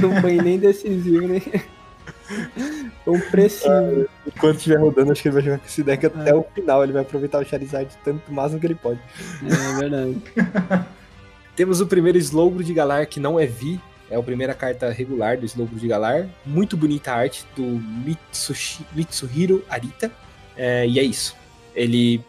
não foi nem decisivo, nem. Um preciso. Enquanto estiver rodando, acho que ele vai jogar com esse deck até o final. Ele vai aproveitar o Charizard tanto máximo que ele pode. É verdade. Temos o primeiro Slowbro de Galar, que não é V. É a primeira carta regular do Slowbro de Galar. Muito bonita a arte do Mitsushi, Mitsuhiro Arita. É, e é isso. Ele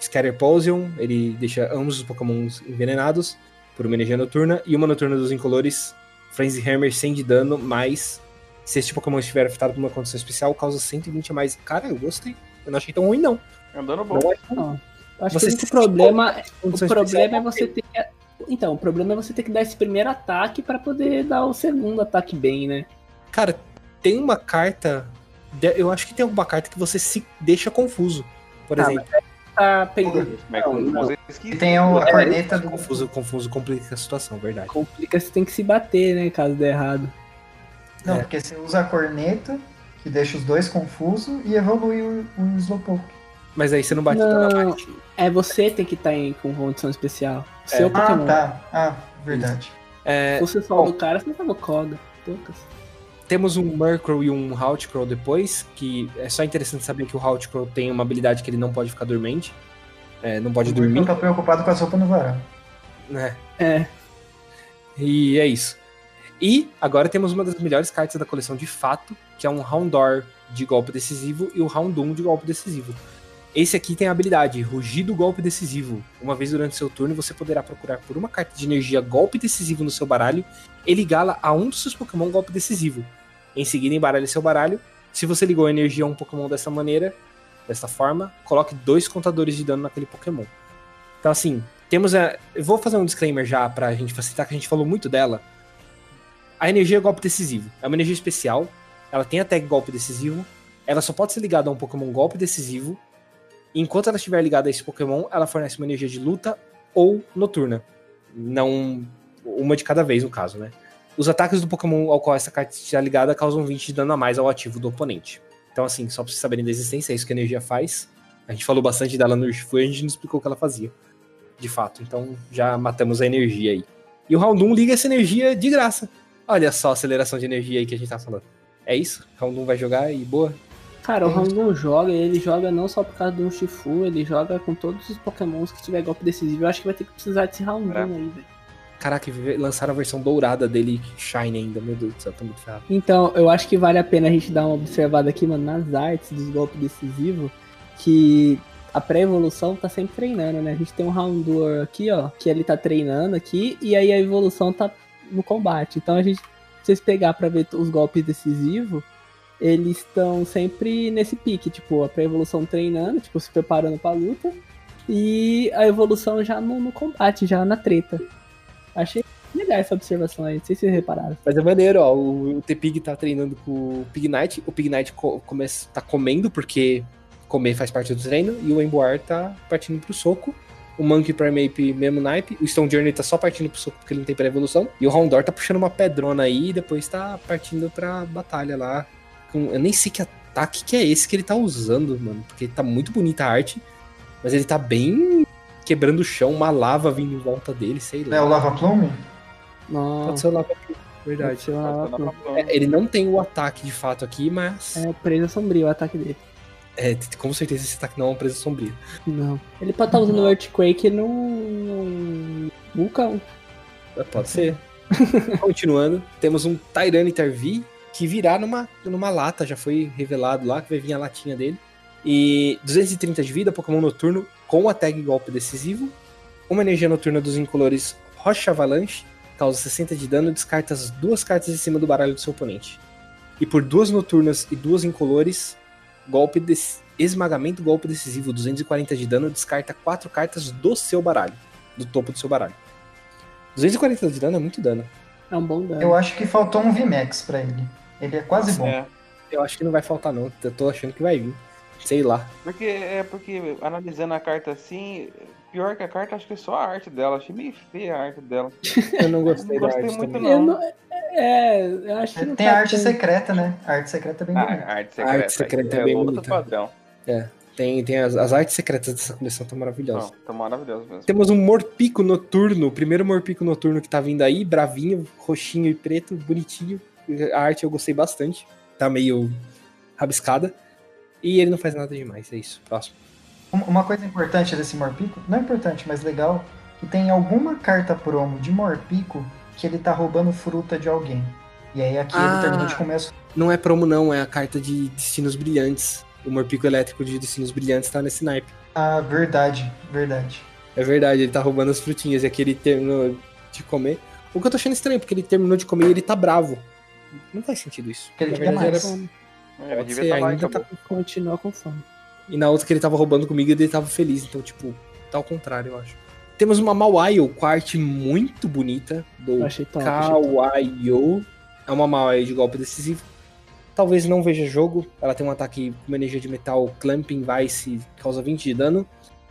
Scatter Poison, ele deixa ambos os pokémons envenenados por uma energia noturna. E uma noturna dos incolores, Frenzy Hammer 100 de dano, mais se este pokémon estiver afetado por uma condição especial, causa 120 a mais. Cara, eu gostei. Eu não achei tão ruim, não. Andando bom. Não é Não. Acho Você que o problema, o problema é você ter que. Então, o problema é você ter que dar esse primeiro ataque pra poder dar o segundo ataque bem, né? Cara, tem uma carta. Eu acho que tem alguma carta que você se deixa confuso. Por Tá, exemplo. Tá pegando. Como é tem o- a É, corneta do. Confuso, confuso complica a situação, verdade. Complica, você tem que se bater, né? Caso dê errado. Não, É. porque você usa a corneta, que deixa os dois confusos, e evolui o, o Slowpoke. Mas aí você não bate toda a Não, parte. é você tem que estar em com condição especial. O seu É. Ah, Pokémon. tá. Ah, verdade. É, Se você só bom. do cara, você não tava Koga. Poucas. temos um Murkrow e um Houtcrow depois, que é só interessante saber que o Houtcrow tem uma habilidade que ele não pode ficar dormente. É, não pode Eu dormir, tô preocupado com a sopa no varal. né? É. E é isso. E agora temos uma das melhores cartas da coleção de fato, que é um Houndour de golpe decisivo e o Houndoom de golpe decisivo. Esse aqui tem a habilidade Rugido Golpe Decisivo. Uma vez durante seu turno, você poderá procurar por uma carta de energia Golpe Decisivo no seu baralho e ligá-la a um dos seus Pokémon Golpe Decisivo. Em seguida, embaralhe seu baralho. Se você ligou a energia a um Pokémon dessa maneira, dessa forma, coloque dois contadores de dano naquele Pokémon. Então, assim, temos a. Eu vou fazer um disclaimer já pra gente facilitar, que a gente falou muito dela. A energia é golpe decisivo. É uma energia especial. Ela tem a tag golpe decisivo. Ela só pode ser ligada a um Pokémon golpe decisivo. E enquanto ela estiver ligada a esse Pokémon, ela fornece uma energia de luta ou noturna. Não. Uma de cada vez, no caso, né? Os ataques do Pokémon ao qual essa carta estiver ligada causam 20 de dano a mais ao ativo do oponente. Então, assim, só pra vocês saberem da existência, é isso que a energia faz. A gente falou bastante dela no Urshifu e a gente não explicou o que ela fazia. De fato, então já matamos a energia aí. E o Round 1 liga essa energia de graça. Olha só a aceleração de energia aí que a gente tá falando. É isso? Round 1 vai jogar e boa. Cara, o Sim. Random joga, ele joga não só por causa do Urshifu, ele joga com todos os pokémons que tiver golpe decisivo. Eu acho que vai ter que precisar desse Random É. aí, velho. Caraca, lançaram a versão dourada dele, Shine ainda. Meu Deus do céu, tá muito ferrado. Então, eu acho que vale a pena a gente dar uma observada aqui, mano, nas artes dos golpes decisivos, que a pré-evolução tá sempre treinando, né? A gente tem um Houndour aqui, ó, que ele tá treinando aqui, e aí a evolução tá no combate. Então a gente, se vocês pegar pra ver os golpes decisivos, eles estão sempre nesse pique, tipo, a pré-evolução treinando, tipo, se preparando pra luta, e a evolução já no, no combate, já na treta. Achei legal essa observação aí, não sei se vocês repararam. Mas é maneiro, ó. O, o T-Pig tá treinando com o Pignite. O Pignite co começa, tá comendo, porque comer faz parte do treino. E o Emboar tá partindo pro soco. O Monkey Primeape, mesmo naipe. O Stone Journey tá só partindo pro soco porque ele não tem pré-evolução. E o Houndour tá puxando uma pedrona aí e depois tá partindo pra batalha lá. Com- eu nem sei que ataque que é esse que ele tá usando, mano. Porque tá muito bonita a arte. Mas ele tá bem quebrando o chão, uma lava vindo em volta dele, sei lá. É o Lava Plume? Não, Pode ser o lava Verdade. Tá na mão. É, ele não tem o ataque de fato aqui, mas É presa sombria o ataque dele. É, com certeza esse ataque não é uma presa sombria. Não. Ele pode estar usando o Earthquake num. vulcão. É, Pode ser. Continuando, temos um Tyranitar V, que virá numa, numa lata, já foi revelado lá, que vai vir a latinha dele. E 230 de vida, Pokémon noturno com a tag golpe decisivo. Uma energia noturna dos incolores Rocha Avalanche, causa 60 de dano, descarta as duas cartas em cima do baralho do seu oponente. E por duas noturnas e duas incolores, golpe de esmagamento, golpe decisivo, 240 de dano, descarta quatro cartas do seu baralho, do topo do seu baralho. 240 de dano é muito dano. É um bom dano. Eu acho que faltou um VMAX pra ele. Ele é quase bom. É, Eu acho que não vai faltar não, eu tô achando que vai vir. Sei lá. porque é porque analisando a carta assim, pior que a carta, acho que é só a arte dela. Achei meio feia a arte dela. Eu não gostei Não da gostei arte muito, também. Eu não. não- é, eu acho que não Tem tá a arte secreta, né? A arte secreta é bem Ah, bonita. a arte secreta, arte secreta é é bem outro bonita. padrão. Tem, tem as, as artes secretas dessa coleção estão maravilhosas. Não, tá maravilhoso mesmo. Temos um Morpico noturno, o primeiro Morpico noturno que tá vindo aí, bravinho, roxinho e preto, bonitinho. A arte eu gostei bastante. Tá meio rabiscada. E ele não faz nada demais, é isso. Próximo. Um- Uma coisa importante desse Morpico, não é importante, mas legal, que tem alguma carta promo de Morpico que ele tá roubando fruta de alguém. E aí aqui Ah. ele termina de comer as Não é promo, não, é a carta de Destinos Brilhantes. O Morpico elétrico de Destinos Brilhantes tá nesse naipe. Ah, verdade, verdade. É verdade, ele tá roubando as frutinhas e aqui ele terminou de comer. O que eu tô achando estranho, porque ele terminou de comer e ele tá bravo. Não faz sentido isso. Porque ele quer verdade, mais. era- É, Ele devia ser, estar lá e ainda tá com fome. E na outra que ele tava roubando comigo, ele tava feliz. Então, tipo, tá ao contrário, eu acho. Temos uma Mawile com arte muito bonita do. Kawaio. É uma Mawile de golpe decisivo. Talvez não veja jogo. Ela tem um ataque com uma energia de metal Clamping Vice, causa 20 de dano.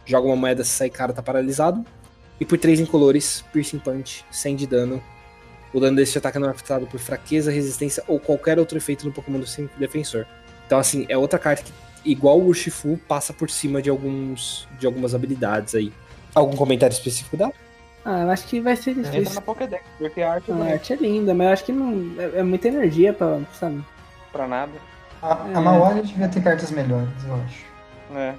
Joga uma moeda, se sai cara, tá paralisado. E por 3 incolores, Piercing Punch, 100 de dano. O dano desse ataque não é afetado por fraqueza, resistência ou qualquer outro efeito no Pokémon do defensor. Então, assim, é outra carta que, igual o Urshifu, passa por cima de, alguns, de algumas habilidades aí. Algum comentário específico dela? Ah, eu acho que vai ser Entra difícil. na Pokédex, porque a arte A não é arte é linda, mas eu acho que não. É, é muita energia pra. Sabe? pra nada. A, É. a Mawali devia ter cartas melhores, eu acho. É.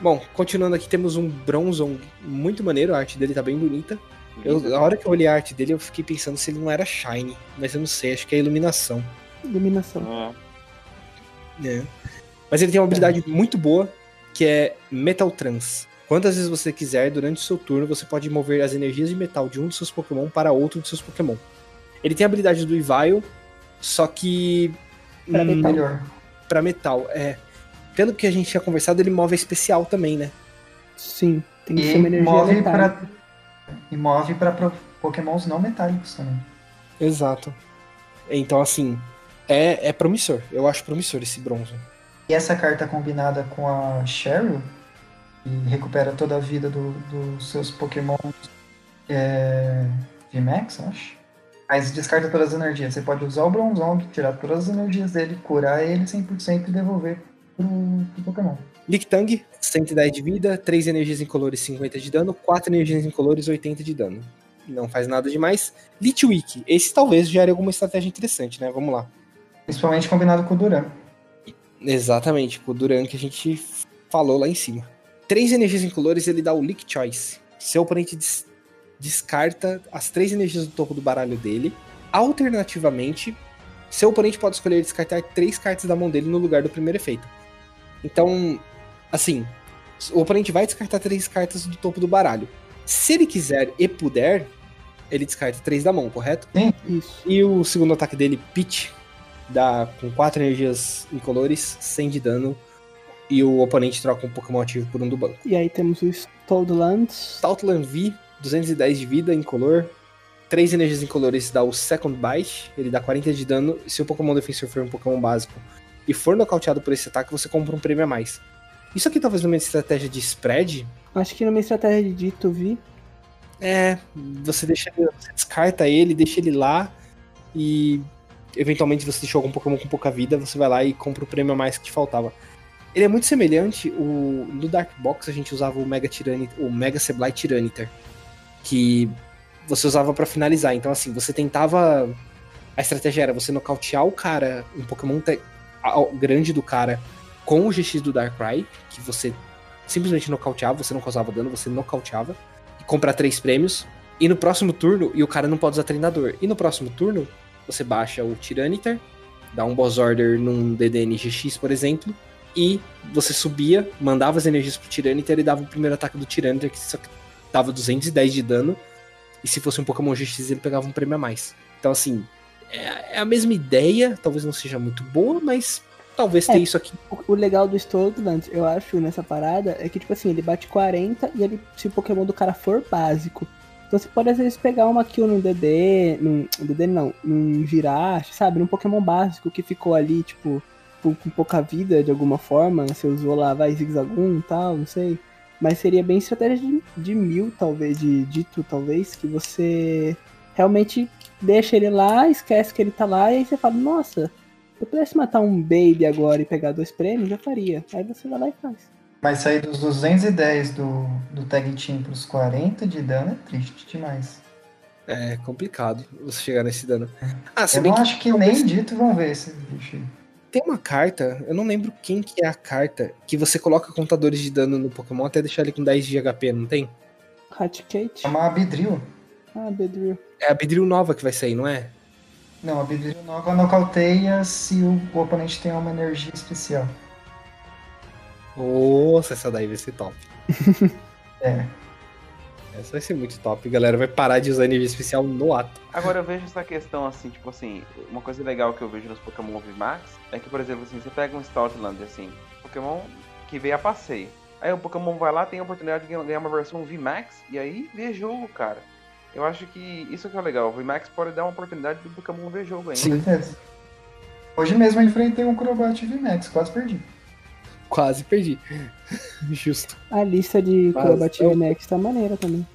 Bom, continuando aqui, temos um Bronzong muito maneiro, a arte dele tá bem bonita. Eu, a hora que eu olhei a arte dele, eu fiquei pensando se ele não era Shine, mas eu não sei, acho que é a iluminação. Iluminação. É. É. Mas ele tem uma habilidade muito boa, que é Metal Trans. Quantas vezes você quiser, durante o seu turno, você pode mover as energias de metal de um dos seus Pokémon para outro dos seus Pokémon. Ele tem a habilidade do Evile, só que. Pra hum, metal. Melhor. pra metal. É. Pelo que a gente tinha conversado, ele move a especial também, né? Sim, tem que ser E uma energia move pra, e move pra pro- pokémons não metálicos também. Exato. Então, assim, é, é promissor. Eu acho promissor esse bronze. E essa carta combinada com a Cheryl, que recupera toda a vida do- dos seus Pokémon é, VMAX, acho. Mas descarta todas as energias. Você pode usar o Bronzong, tirar todas as energias dele, curar ele 100% e devolver pro, pro Pokémon. Lictang, 110 de vida, 3 energias incolores, 50 de dano, 4 energias incolores, 80 de dano. Não faz nada demais. Litwick, esse talvez gere alguma estratégia interessante, né? Vamos lá. Principalmente combinado com o Duran. Exatamente, com o Duran que a gente falou lá em cima. Três energias incolores, ele dá o Lick Choice. Seu oponente des- descarta as três energias do topo do baralho dele. Alternativamente, seu oponente pode escolher descartar três cartas da mão dele no lugar do primeiro efeito. Então, assim, o oponente vai descartar três cartas do topo do baralho. Se ele quiser e puder, ele descarta três da mão, correto? Isso. E o segundo ataque dele, Pitch, dá com 4 energias incolores, 100 de dano. E o oponente troca um Pokémon ativo por um do banco. E aí temos o Stoutlands. Stoutland V, 210 de vida incolor. 3 energias incolores dá o Second Bite, ele dá 40 de dano. Se o Pokémon defensor for um Pokémon básico e for nocauteado por esse ataque, você compra um prêmio a mais. Isso aqui talvez numa estratégia de spread, Acho que numa estratégia de dito vi. É, você deixa ele- você descarta ele, deixa ele lá e eventualmente você deixou algum Pokémon com pouca vida, você vai lá e compra o prêmio a mais que te faltava. Ele é muito semelhante, o, no Dark Box a gente usava o Mega Tyranitar, o Mega Sableye Tyranitar, que você usava pra finalizar. Então assim, você tentava a estratégia era você nocautear o cara, um Pokémon grande do cara com o GX do Darkrai, que você simplesmente nocauteava, você não causava dano, você nocauteava comprar três prêmios. E no próximo turno, e o cara não pode usar treinador. E no próximo turno, você baixa o Tyranitar dar um boss order num DDNGX, por exemplo, e você subia, mandava as energias pro Tyranitar e ele dava o primeiro ataque do Tyranitar, que só que dava 210 de dano, e se fosse um Pokémon GX ele pegava um prêmio a mais. Então assim, é, é a mesma ideia, talvez não seja muito boa, mas talvez É. tenha isso aqui. O, o legal do Stoutland, eu acho, nessa parada, é que, tipo assim, ele bate 40 e ele, se o Pokémon do cara for básico. Então você pode, às vezes, pegar uma kill num DD, num DD não, num Jirachi, sabe? Num Pokémon básico que ficou ali, tipo, com, pouca vida de alguma forma. Você usou lá, vai, zigzagum e tal, não sei. Mas seria bem estratégia de, de mil, talvez, de dito, talvez, que você realmente deixa ele lá, esquece que ele tá lá, e aí você fala, nossa, se eu pudesse matar um Baby agora e pegar dois prêmios, eu faria. Aí você vai lá e faz. Mas sair dos 210 do, do Tag Team pros 40 de dano é triste demais. É complicado você chegar nesse dano. Ah, se Eu bem não que acho que nem dito vão ver esse bicho. aí. tem uma carta, eu não lembro quem que é a carta, que você coloca contadores de dano no Pokémon até deixar ele com 10 de HP, não tem? Hatkate? É uma Abidril. Ah, Bedrill. É a Bedrill nova que vai sair, não é? Não, a Abidril nova nocauteia se o, o oponente tem uma energia especial. Nossa, essa daí vai ser top. É. Essa vai ser muito top. Galera vai parar de usar energia especial no ato. Agora eu vejo essa questão assim, tipo assim, uma coisa legal que eu vejo nos Pokémon VMAX é que, por exemplo, assim, você pega um Stoutland, assim, Pokémon que veio a passeio. Aí o Pokémon vai lá, tem a oportunidade de ganhar uma versão VMAX, e aí vê jogo, cara. Eu acho que isso que é legal. O VMAX pode dar uma oportunidade do Pokémon ver jogo ainda. Sim. Certeza. Hoje mesmo eu enfrentei um Crobat VMAX, quase perdi. Quase perdi. Justo. A lista de eu- Max tá maneira também.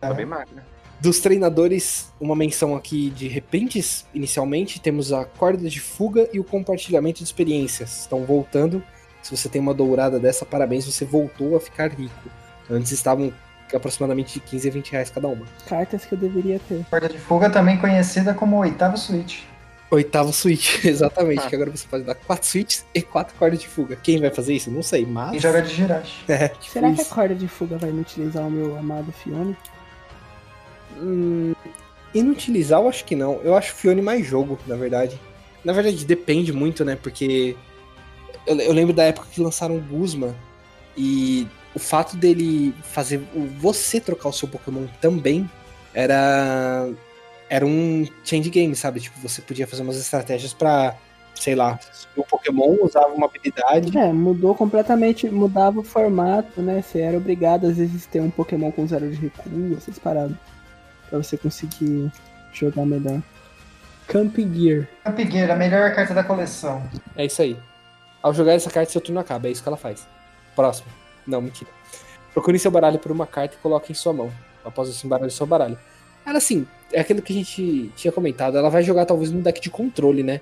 Tá bem máquina. Dos treinadores, uma menção aqui de repentes. Inicialmente, temos a corda de fuga e o compartilhamento de experiências. Estão voltando. Se você tem uma dourada dessa, parabéns, você voltou a ficar rico. Antes estavam aproximadamente de 15 a 20 reais cada uma. Cartas que eu deveria ter. Corda de fuga também conhecida como oitavo switch. Oitavo switch, exatamente. Que agora você pode dar quatro switches e quatro cordas de fuga. Quem vai fazer isso? Não sei, mas. Quem joga de Jirachi. É, tipo Será que a isso. corda de fuga vai inutilizar o meu amado Fione? Hum, inutilizar, eu acho que não. Eu acho o Fione mais jogo, na verdade. Na verdade, depende muito, né? Porque eu, eu lembro da época que lançaram o Guzma e o fato dele fazer o- você trocar o seu Pokémon também era era um change game, sabe? Tipo, você podia fazer umas estratégias pra, sei lá, o Pokémon usava uma habilidade. É, mudou completamente, mudava o formato, né? Você era obrigado, às vezes, ter um Pokémon com zero de recuo, essas paradas. Pra você conseguir jogar melhor. Camping Gear. Campigueira, a melhor carta da coleção. É isso aí. Ao jogar essa carta, seu turno acaba. É isso que ela faz. Próximo. Não, mentira. Procure seu baralho por uma carta e coloque em sua mão. Após isso, embaralhe seu baralho. Ela, assim, é aquilo que a gente tinha comentado. Ela vai jogar talvez num deck de controle, né?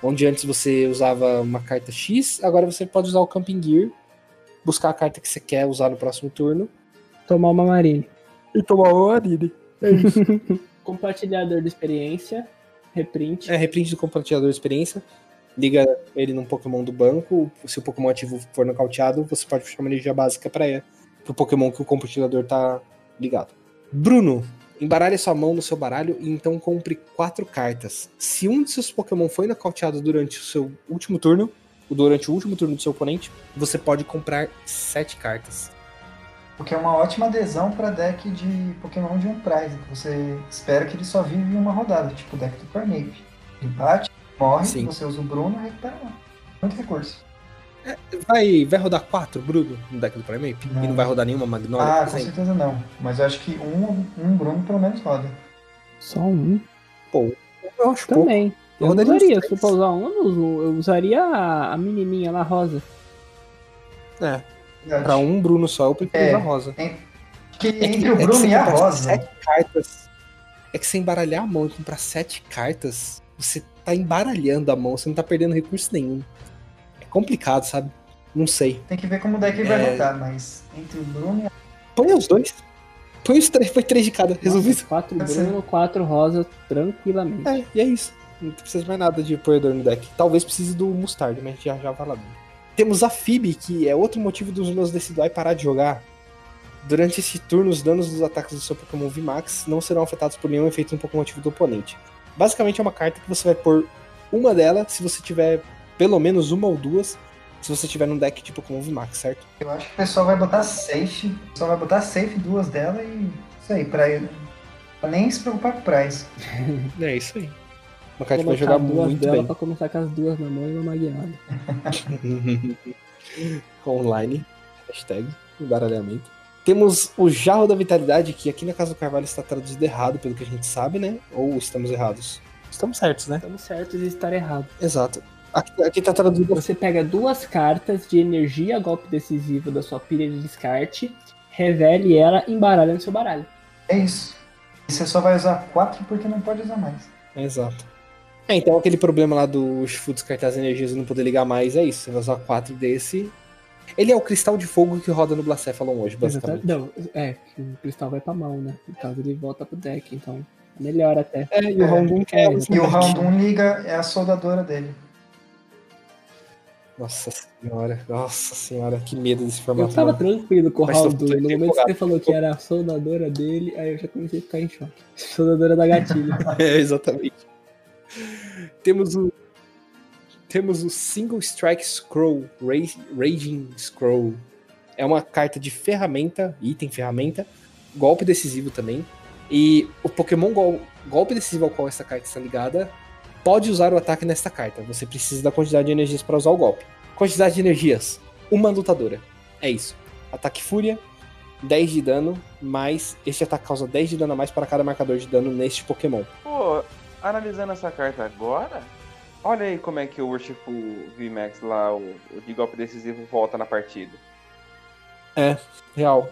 Onde antes você usava uma carta X, agora você pode usar o Camping Gear, buscar a carta que você quer usar no próximo turno. Tomar uma Marine. E tomar uma Arine. É isso. Compartilhador de experiência. Reprint. É, reprint do compartilhador de experiência. Liga ele num Pokémon do banco. Se o Pokémon ativo for nocauteado, você pode puxar uma energia básica para ele. Pro Pokémon que o compartilhador tá ligado. Bruno, embaralhe sua mão no seu baralho e então compre quatro cartas. Se um de seus Pokémon foi nocauteado durante o seu último turno, ou durante o último turno do seu oponente, você pode comprar sete cartas. O que é uma ótima adesão para deck de Pokémon de um prize. que Você espera que ele só vive em uma rodada, tipo o deck do Cornape. Ele bate, morre, Sim. você usa o Bruno e recupera lá. Muito recurso. Vai, vai rodar quatro, Bruno, no deck do Primeape? Não. E não vai rodar nenhuma Magnolia, ah, com certeza não. Mas eu acho que um, um Bruno pelo menos roda. Só um. Eu acho pouco. Também. Eu Eu uns usaria. Se for pra usar um, eu, eu usaria a, a menininha lá, rosa. É, Verdade. pra um Bruno só, eu prefiro É. usar rosa. Que É que- entre é o Bruno você e a Rosa. Sete cartas. É que você embaralhar a mão e comprar sete cartas, você tá embaralhando a mão, você não tá perdendo recurso nenhum. É complicado, sabe? Não sei. Tem que ver como o deck vai É. rodar, mas entre o Bruno e a Põe os dois. Põe os três, põe três de cada, resolvido. Quatro ser. Bruno, quatro rosa, tranquilamente. É, e é isso. Não precisa mais nada de apoiador no deck. Talvez precise do Mustard, mas a gente já, já fala dele. Temos a Phoebe, que é outro motivo dos meus Decidueye parar de jogar. Durante esse turno, os danos dos ataques do seu Pokémon VMAX não serão afetados por nenhum efeito no Pokémon ativo do oponente. Basicamente é uma carta que você vai pôr uma delas se você tiver pelo menos uma ou duas, se você tiver num deck tipo como o VMAX, certo? Eu acho que o pessoal vai botar safe. O pessoal vai botar safe duas dela e isso aí, pra, pra nem se preocupar com o price. É isso aí. Uma carta que Vou vai jogar botar duas muito dela bem. pra começar com as duas na mão e uma magueada. Online. Hashtag embaralhamento. Temos o Jarro da Vitalidade, que aqui na Casa do Carvalho está traduzido errado, pelo que a gente sabe, né? Ou estamos errados? Estamos certos, né? Estamos certos de estar errado. Exato. Aqui, aqui tá traduzido. Você pega duas cartas de energia golpe decisivo da sua pilha de descarte, revele ela e embaralha no seu baralho. É isso. E você só vai usar quatro porque não pode usar mais. Exato. É, então aquele problema lá do Shifu descartar as energias e não poder ligar mais é isso. Você vai usar quatro desse. Ele é o cristal de fogo que roda no Blacephalon hoje, basicamente. Não, é, que o cristal vai pra mão, né? No caso, ele volta pro deck, então é melhor até. É, e o É. Rondon quer. E o round 1 liga é a soldadora dele. Nossa senhora, nossa senhora, que medo desse Eu formato. tava tranquilo com o 1. No momento que você falou que era a soldadora dele, aí eu já comecei a ficar em choque. Soldadora da gatilho. É, exatamente. Temos o. Temos o Single Strike Scroll, Ra- Raging Scroll. É uma carta de ferramenta, item ferramenta, golpe decisivo também. E o Pokémon gol- golpe decisivo ao qual essa carta está ligada pode usar o ataque nesta carta. Você precisa da quantidade de energias para usar o golpe. Quantidade de energias: uma lutadora. É isso. Ataque Fúria, 10 de dano, mas este ataque causa 10 de dano a mais para cada marcador de dano neste Pokémon. Pô, analisando essa carta agora, olha aí como é que o Urshifu VMAX lá, o, o de golpe decisivo, volta na partida. Real.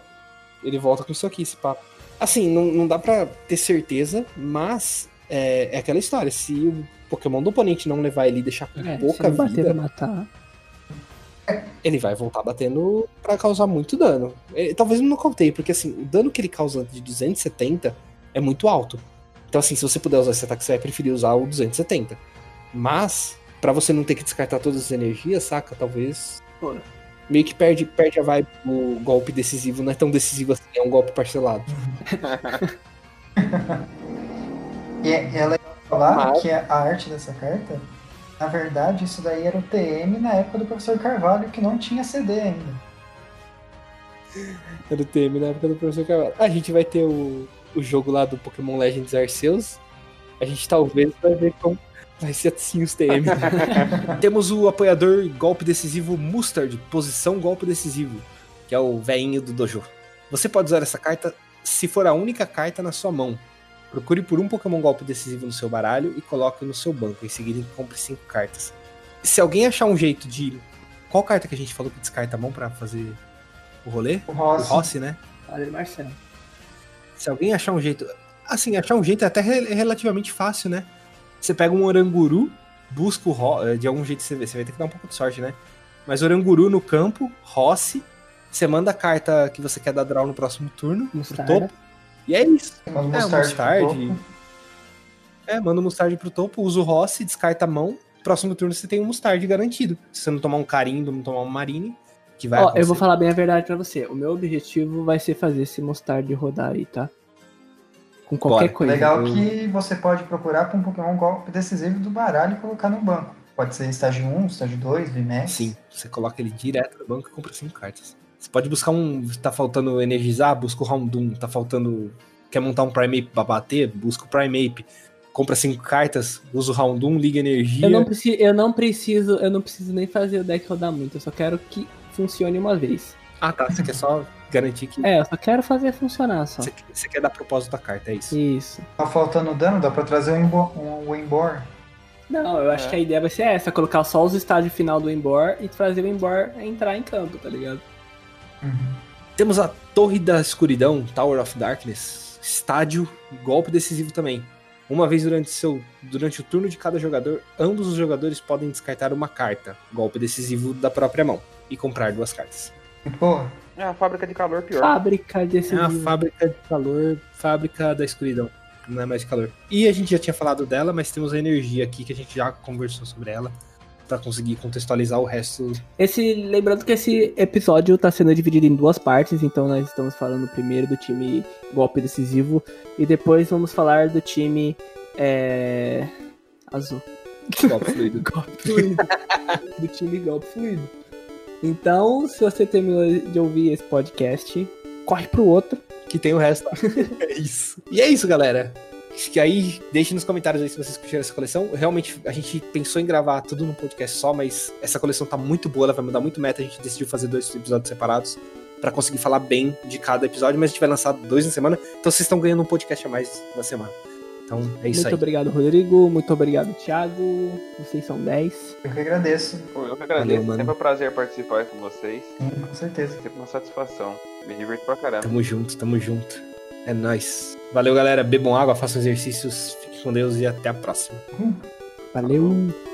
Ele volta com isso aqui, esse papo. Assim, não, não dá pra ter certeza, mas é, é aquela história. Se o Pokémon do oponente não levar ele e deixar com É, se pouca não bater pra vida, matar. ele vai voltar batendo pra causar muito dano. É, talvez eu não contei, porque assim, o dano que ele causa de 270 é muito alto. Então assim, se você puder usar esse ataque, você vai preferir usar o 270. Mas, pra você não ter que descartar todas as energias, saca? Talvez Pô. meio que perde, perde a vibe do golpe decisivo. Não é tão decisivo assim, é um golpe parcelado. E é, é legal falar Mas- que a arte dessa carta, na verdade, isso daí era o TM na época do professor Carvalho, que não tinha CD ainda. Era o TM na época do professor Carvalho. A gente vai ter o, o jogo lá do Pokémon Legends Arceus. A gente talvez vai ver como vai ser assim os TM. Temos o apoiador golpe decisivo Mustard, posição golpe decisivo, que é o veinho do dojo. Você pode usar essa carta se for a única carta na sua mão. Procure por um Pokémon golpe decisivo no seu baralho e coloque no seu banco. Em seguida, compre cinco cartas. Se alguém achar um jeito de. Qual carta que a gente falou que descarta a mão pra fazer o rolê? O O Rossi, Rossi, né? Olha, Marcelo. Se alguém achar um jeito. Assim, achar um jeito é até re- relativamente fácil, né? Você pega um oranguru, busca o Ro... De algum jeito você vê. Você vai ter que dar um pouco de sorte, né? Mas oranguru no campo, Rossi. Você manda a carta que você quer dar draw no próximo turno. Pro Mostarda. topo. E é isso. manda É, mostarde Mustard. É, manda o Mustard pro topo, usa o Rossi, descarta a mão. Próximo turno você tem um Mustard garantido. Se você não tomar um carimbo, não tomar um Marine, que vai Ó, eu acontecer. vou falar bem a verdade pra você. O meu objetivo vai ser fazer esse mostarde rodar aí, tá? Com qualquer Bora. coisa. Legal eu- que você pode procurar para um Pokémon golpe decisivo do baralho e colocar no banco. Pode ser estágio 1, estágio 2, VMAX. Sim, você coloca ele direto no banco e compra cinco cartas. Você pode buscar um. Tá faltando energizar, busca o Houndoom. Tá faltando. Quer montar um Primeape pra bater? Busca o Primeape. Compra cinco cartas, usa o Houndoom, liga energia. Eu não, preciso, eu não preciso, eu não preciso nem fazer o deck rodar muito, eu só quero que funcione uma vez. Ah, tá. Você quer só garantir que. É, eu só quero fazer funcionar só. Você, você quer dar propósito da carta, é isso. Isso. Tá faltando dano, dá pra trazer um, Imbo- um Wimbor. Não, eu acho É. que a ideia vai ser essa, colocar só os estágios final do Embor e fazer o Embor entrar em campo, tá ligado? Temos a Torre da Escuridão, Tower of Darkness. Estádio, golpe decisivo também. Uma vez durante, seu, durante o turno de cada jogador, ambos os jogadores podem descartar uma carta, golpe decisivo da própria mão, e comprar duas cartas. Boa. É a fábrica de calor pior. Fábrica desse É a fábrica de calor, fábrica da escuridão. Não é mais de calor. E a gente já tinha falado dela, mas temos a energia aqui que a gente já conversou sobre ela. Pra conseguir contextualizar o resto. Esse, lembrando que esse episódio tá sendo dividido em duas partes, então nós estamos falando primeiro do time golpe decisivo e depois vamos falar do time é, azul. Golpe fluido. golpe fluido. do time golpe fluido. Então, se você terminou de ouvir esse podcast, corre pro outro. Que tem o resto. é isso. E é isso, galera. Acho que aí, deixe nos comentários aí se vocês curtiram essa coleção. Realmente, a gente pensou em gravar tudo num podcast só, mas essa coleção tá muito boa, ela vai mudar muito meta. A gente decidiu fazer dois episódios separados pra conseguir falar bem de cada episódio, mas a gente vai lançar dois na semana. Então vocês estão ganhando um podcast a mais na semana. Então é isso Muito aí. obrigado, Rodrigo. Muito obrigado, Thiago. Vocês são 10. Eu que agradeço. Eu que Valeu, agradeço. mano. Sempre é um prazer participar aí com vocês. Sim, com certeza. Sempre uma satisfação. Me divirto pra caramba. Tamo junto, tamo junto. É nóis. Valeu, galera. Bebam água, façam exercícios. Fiquem com Deus e até a próxima. Valeu.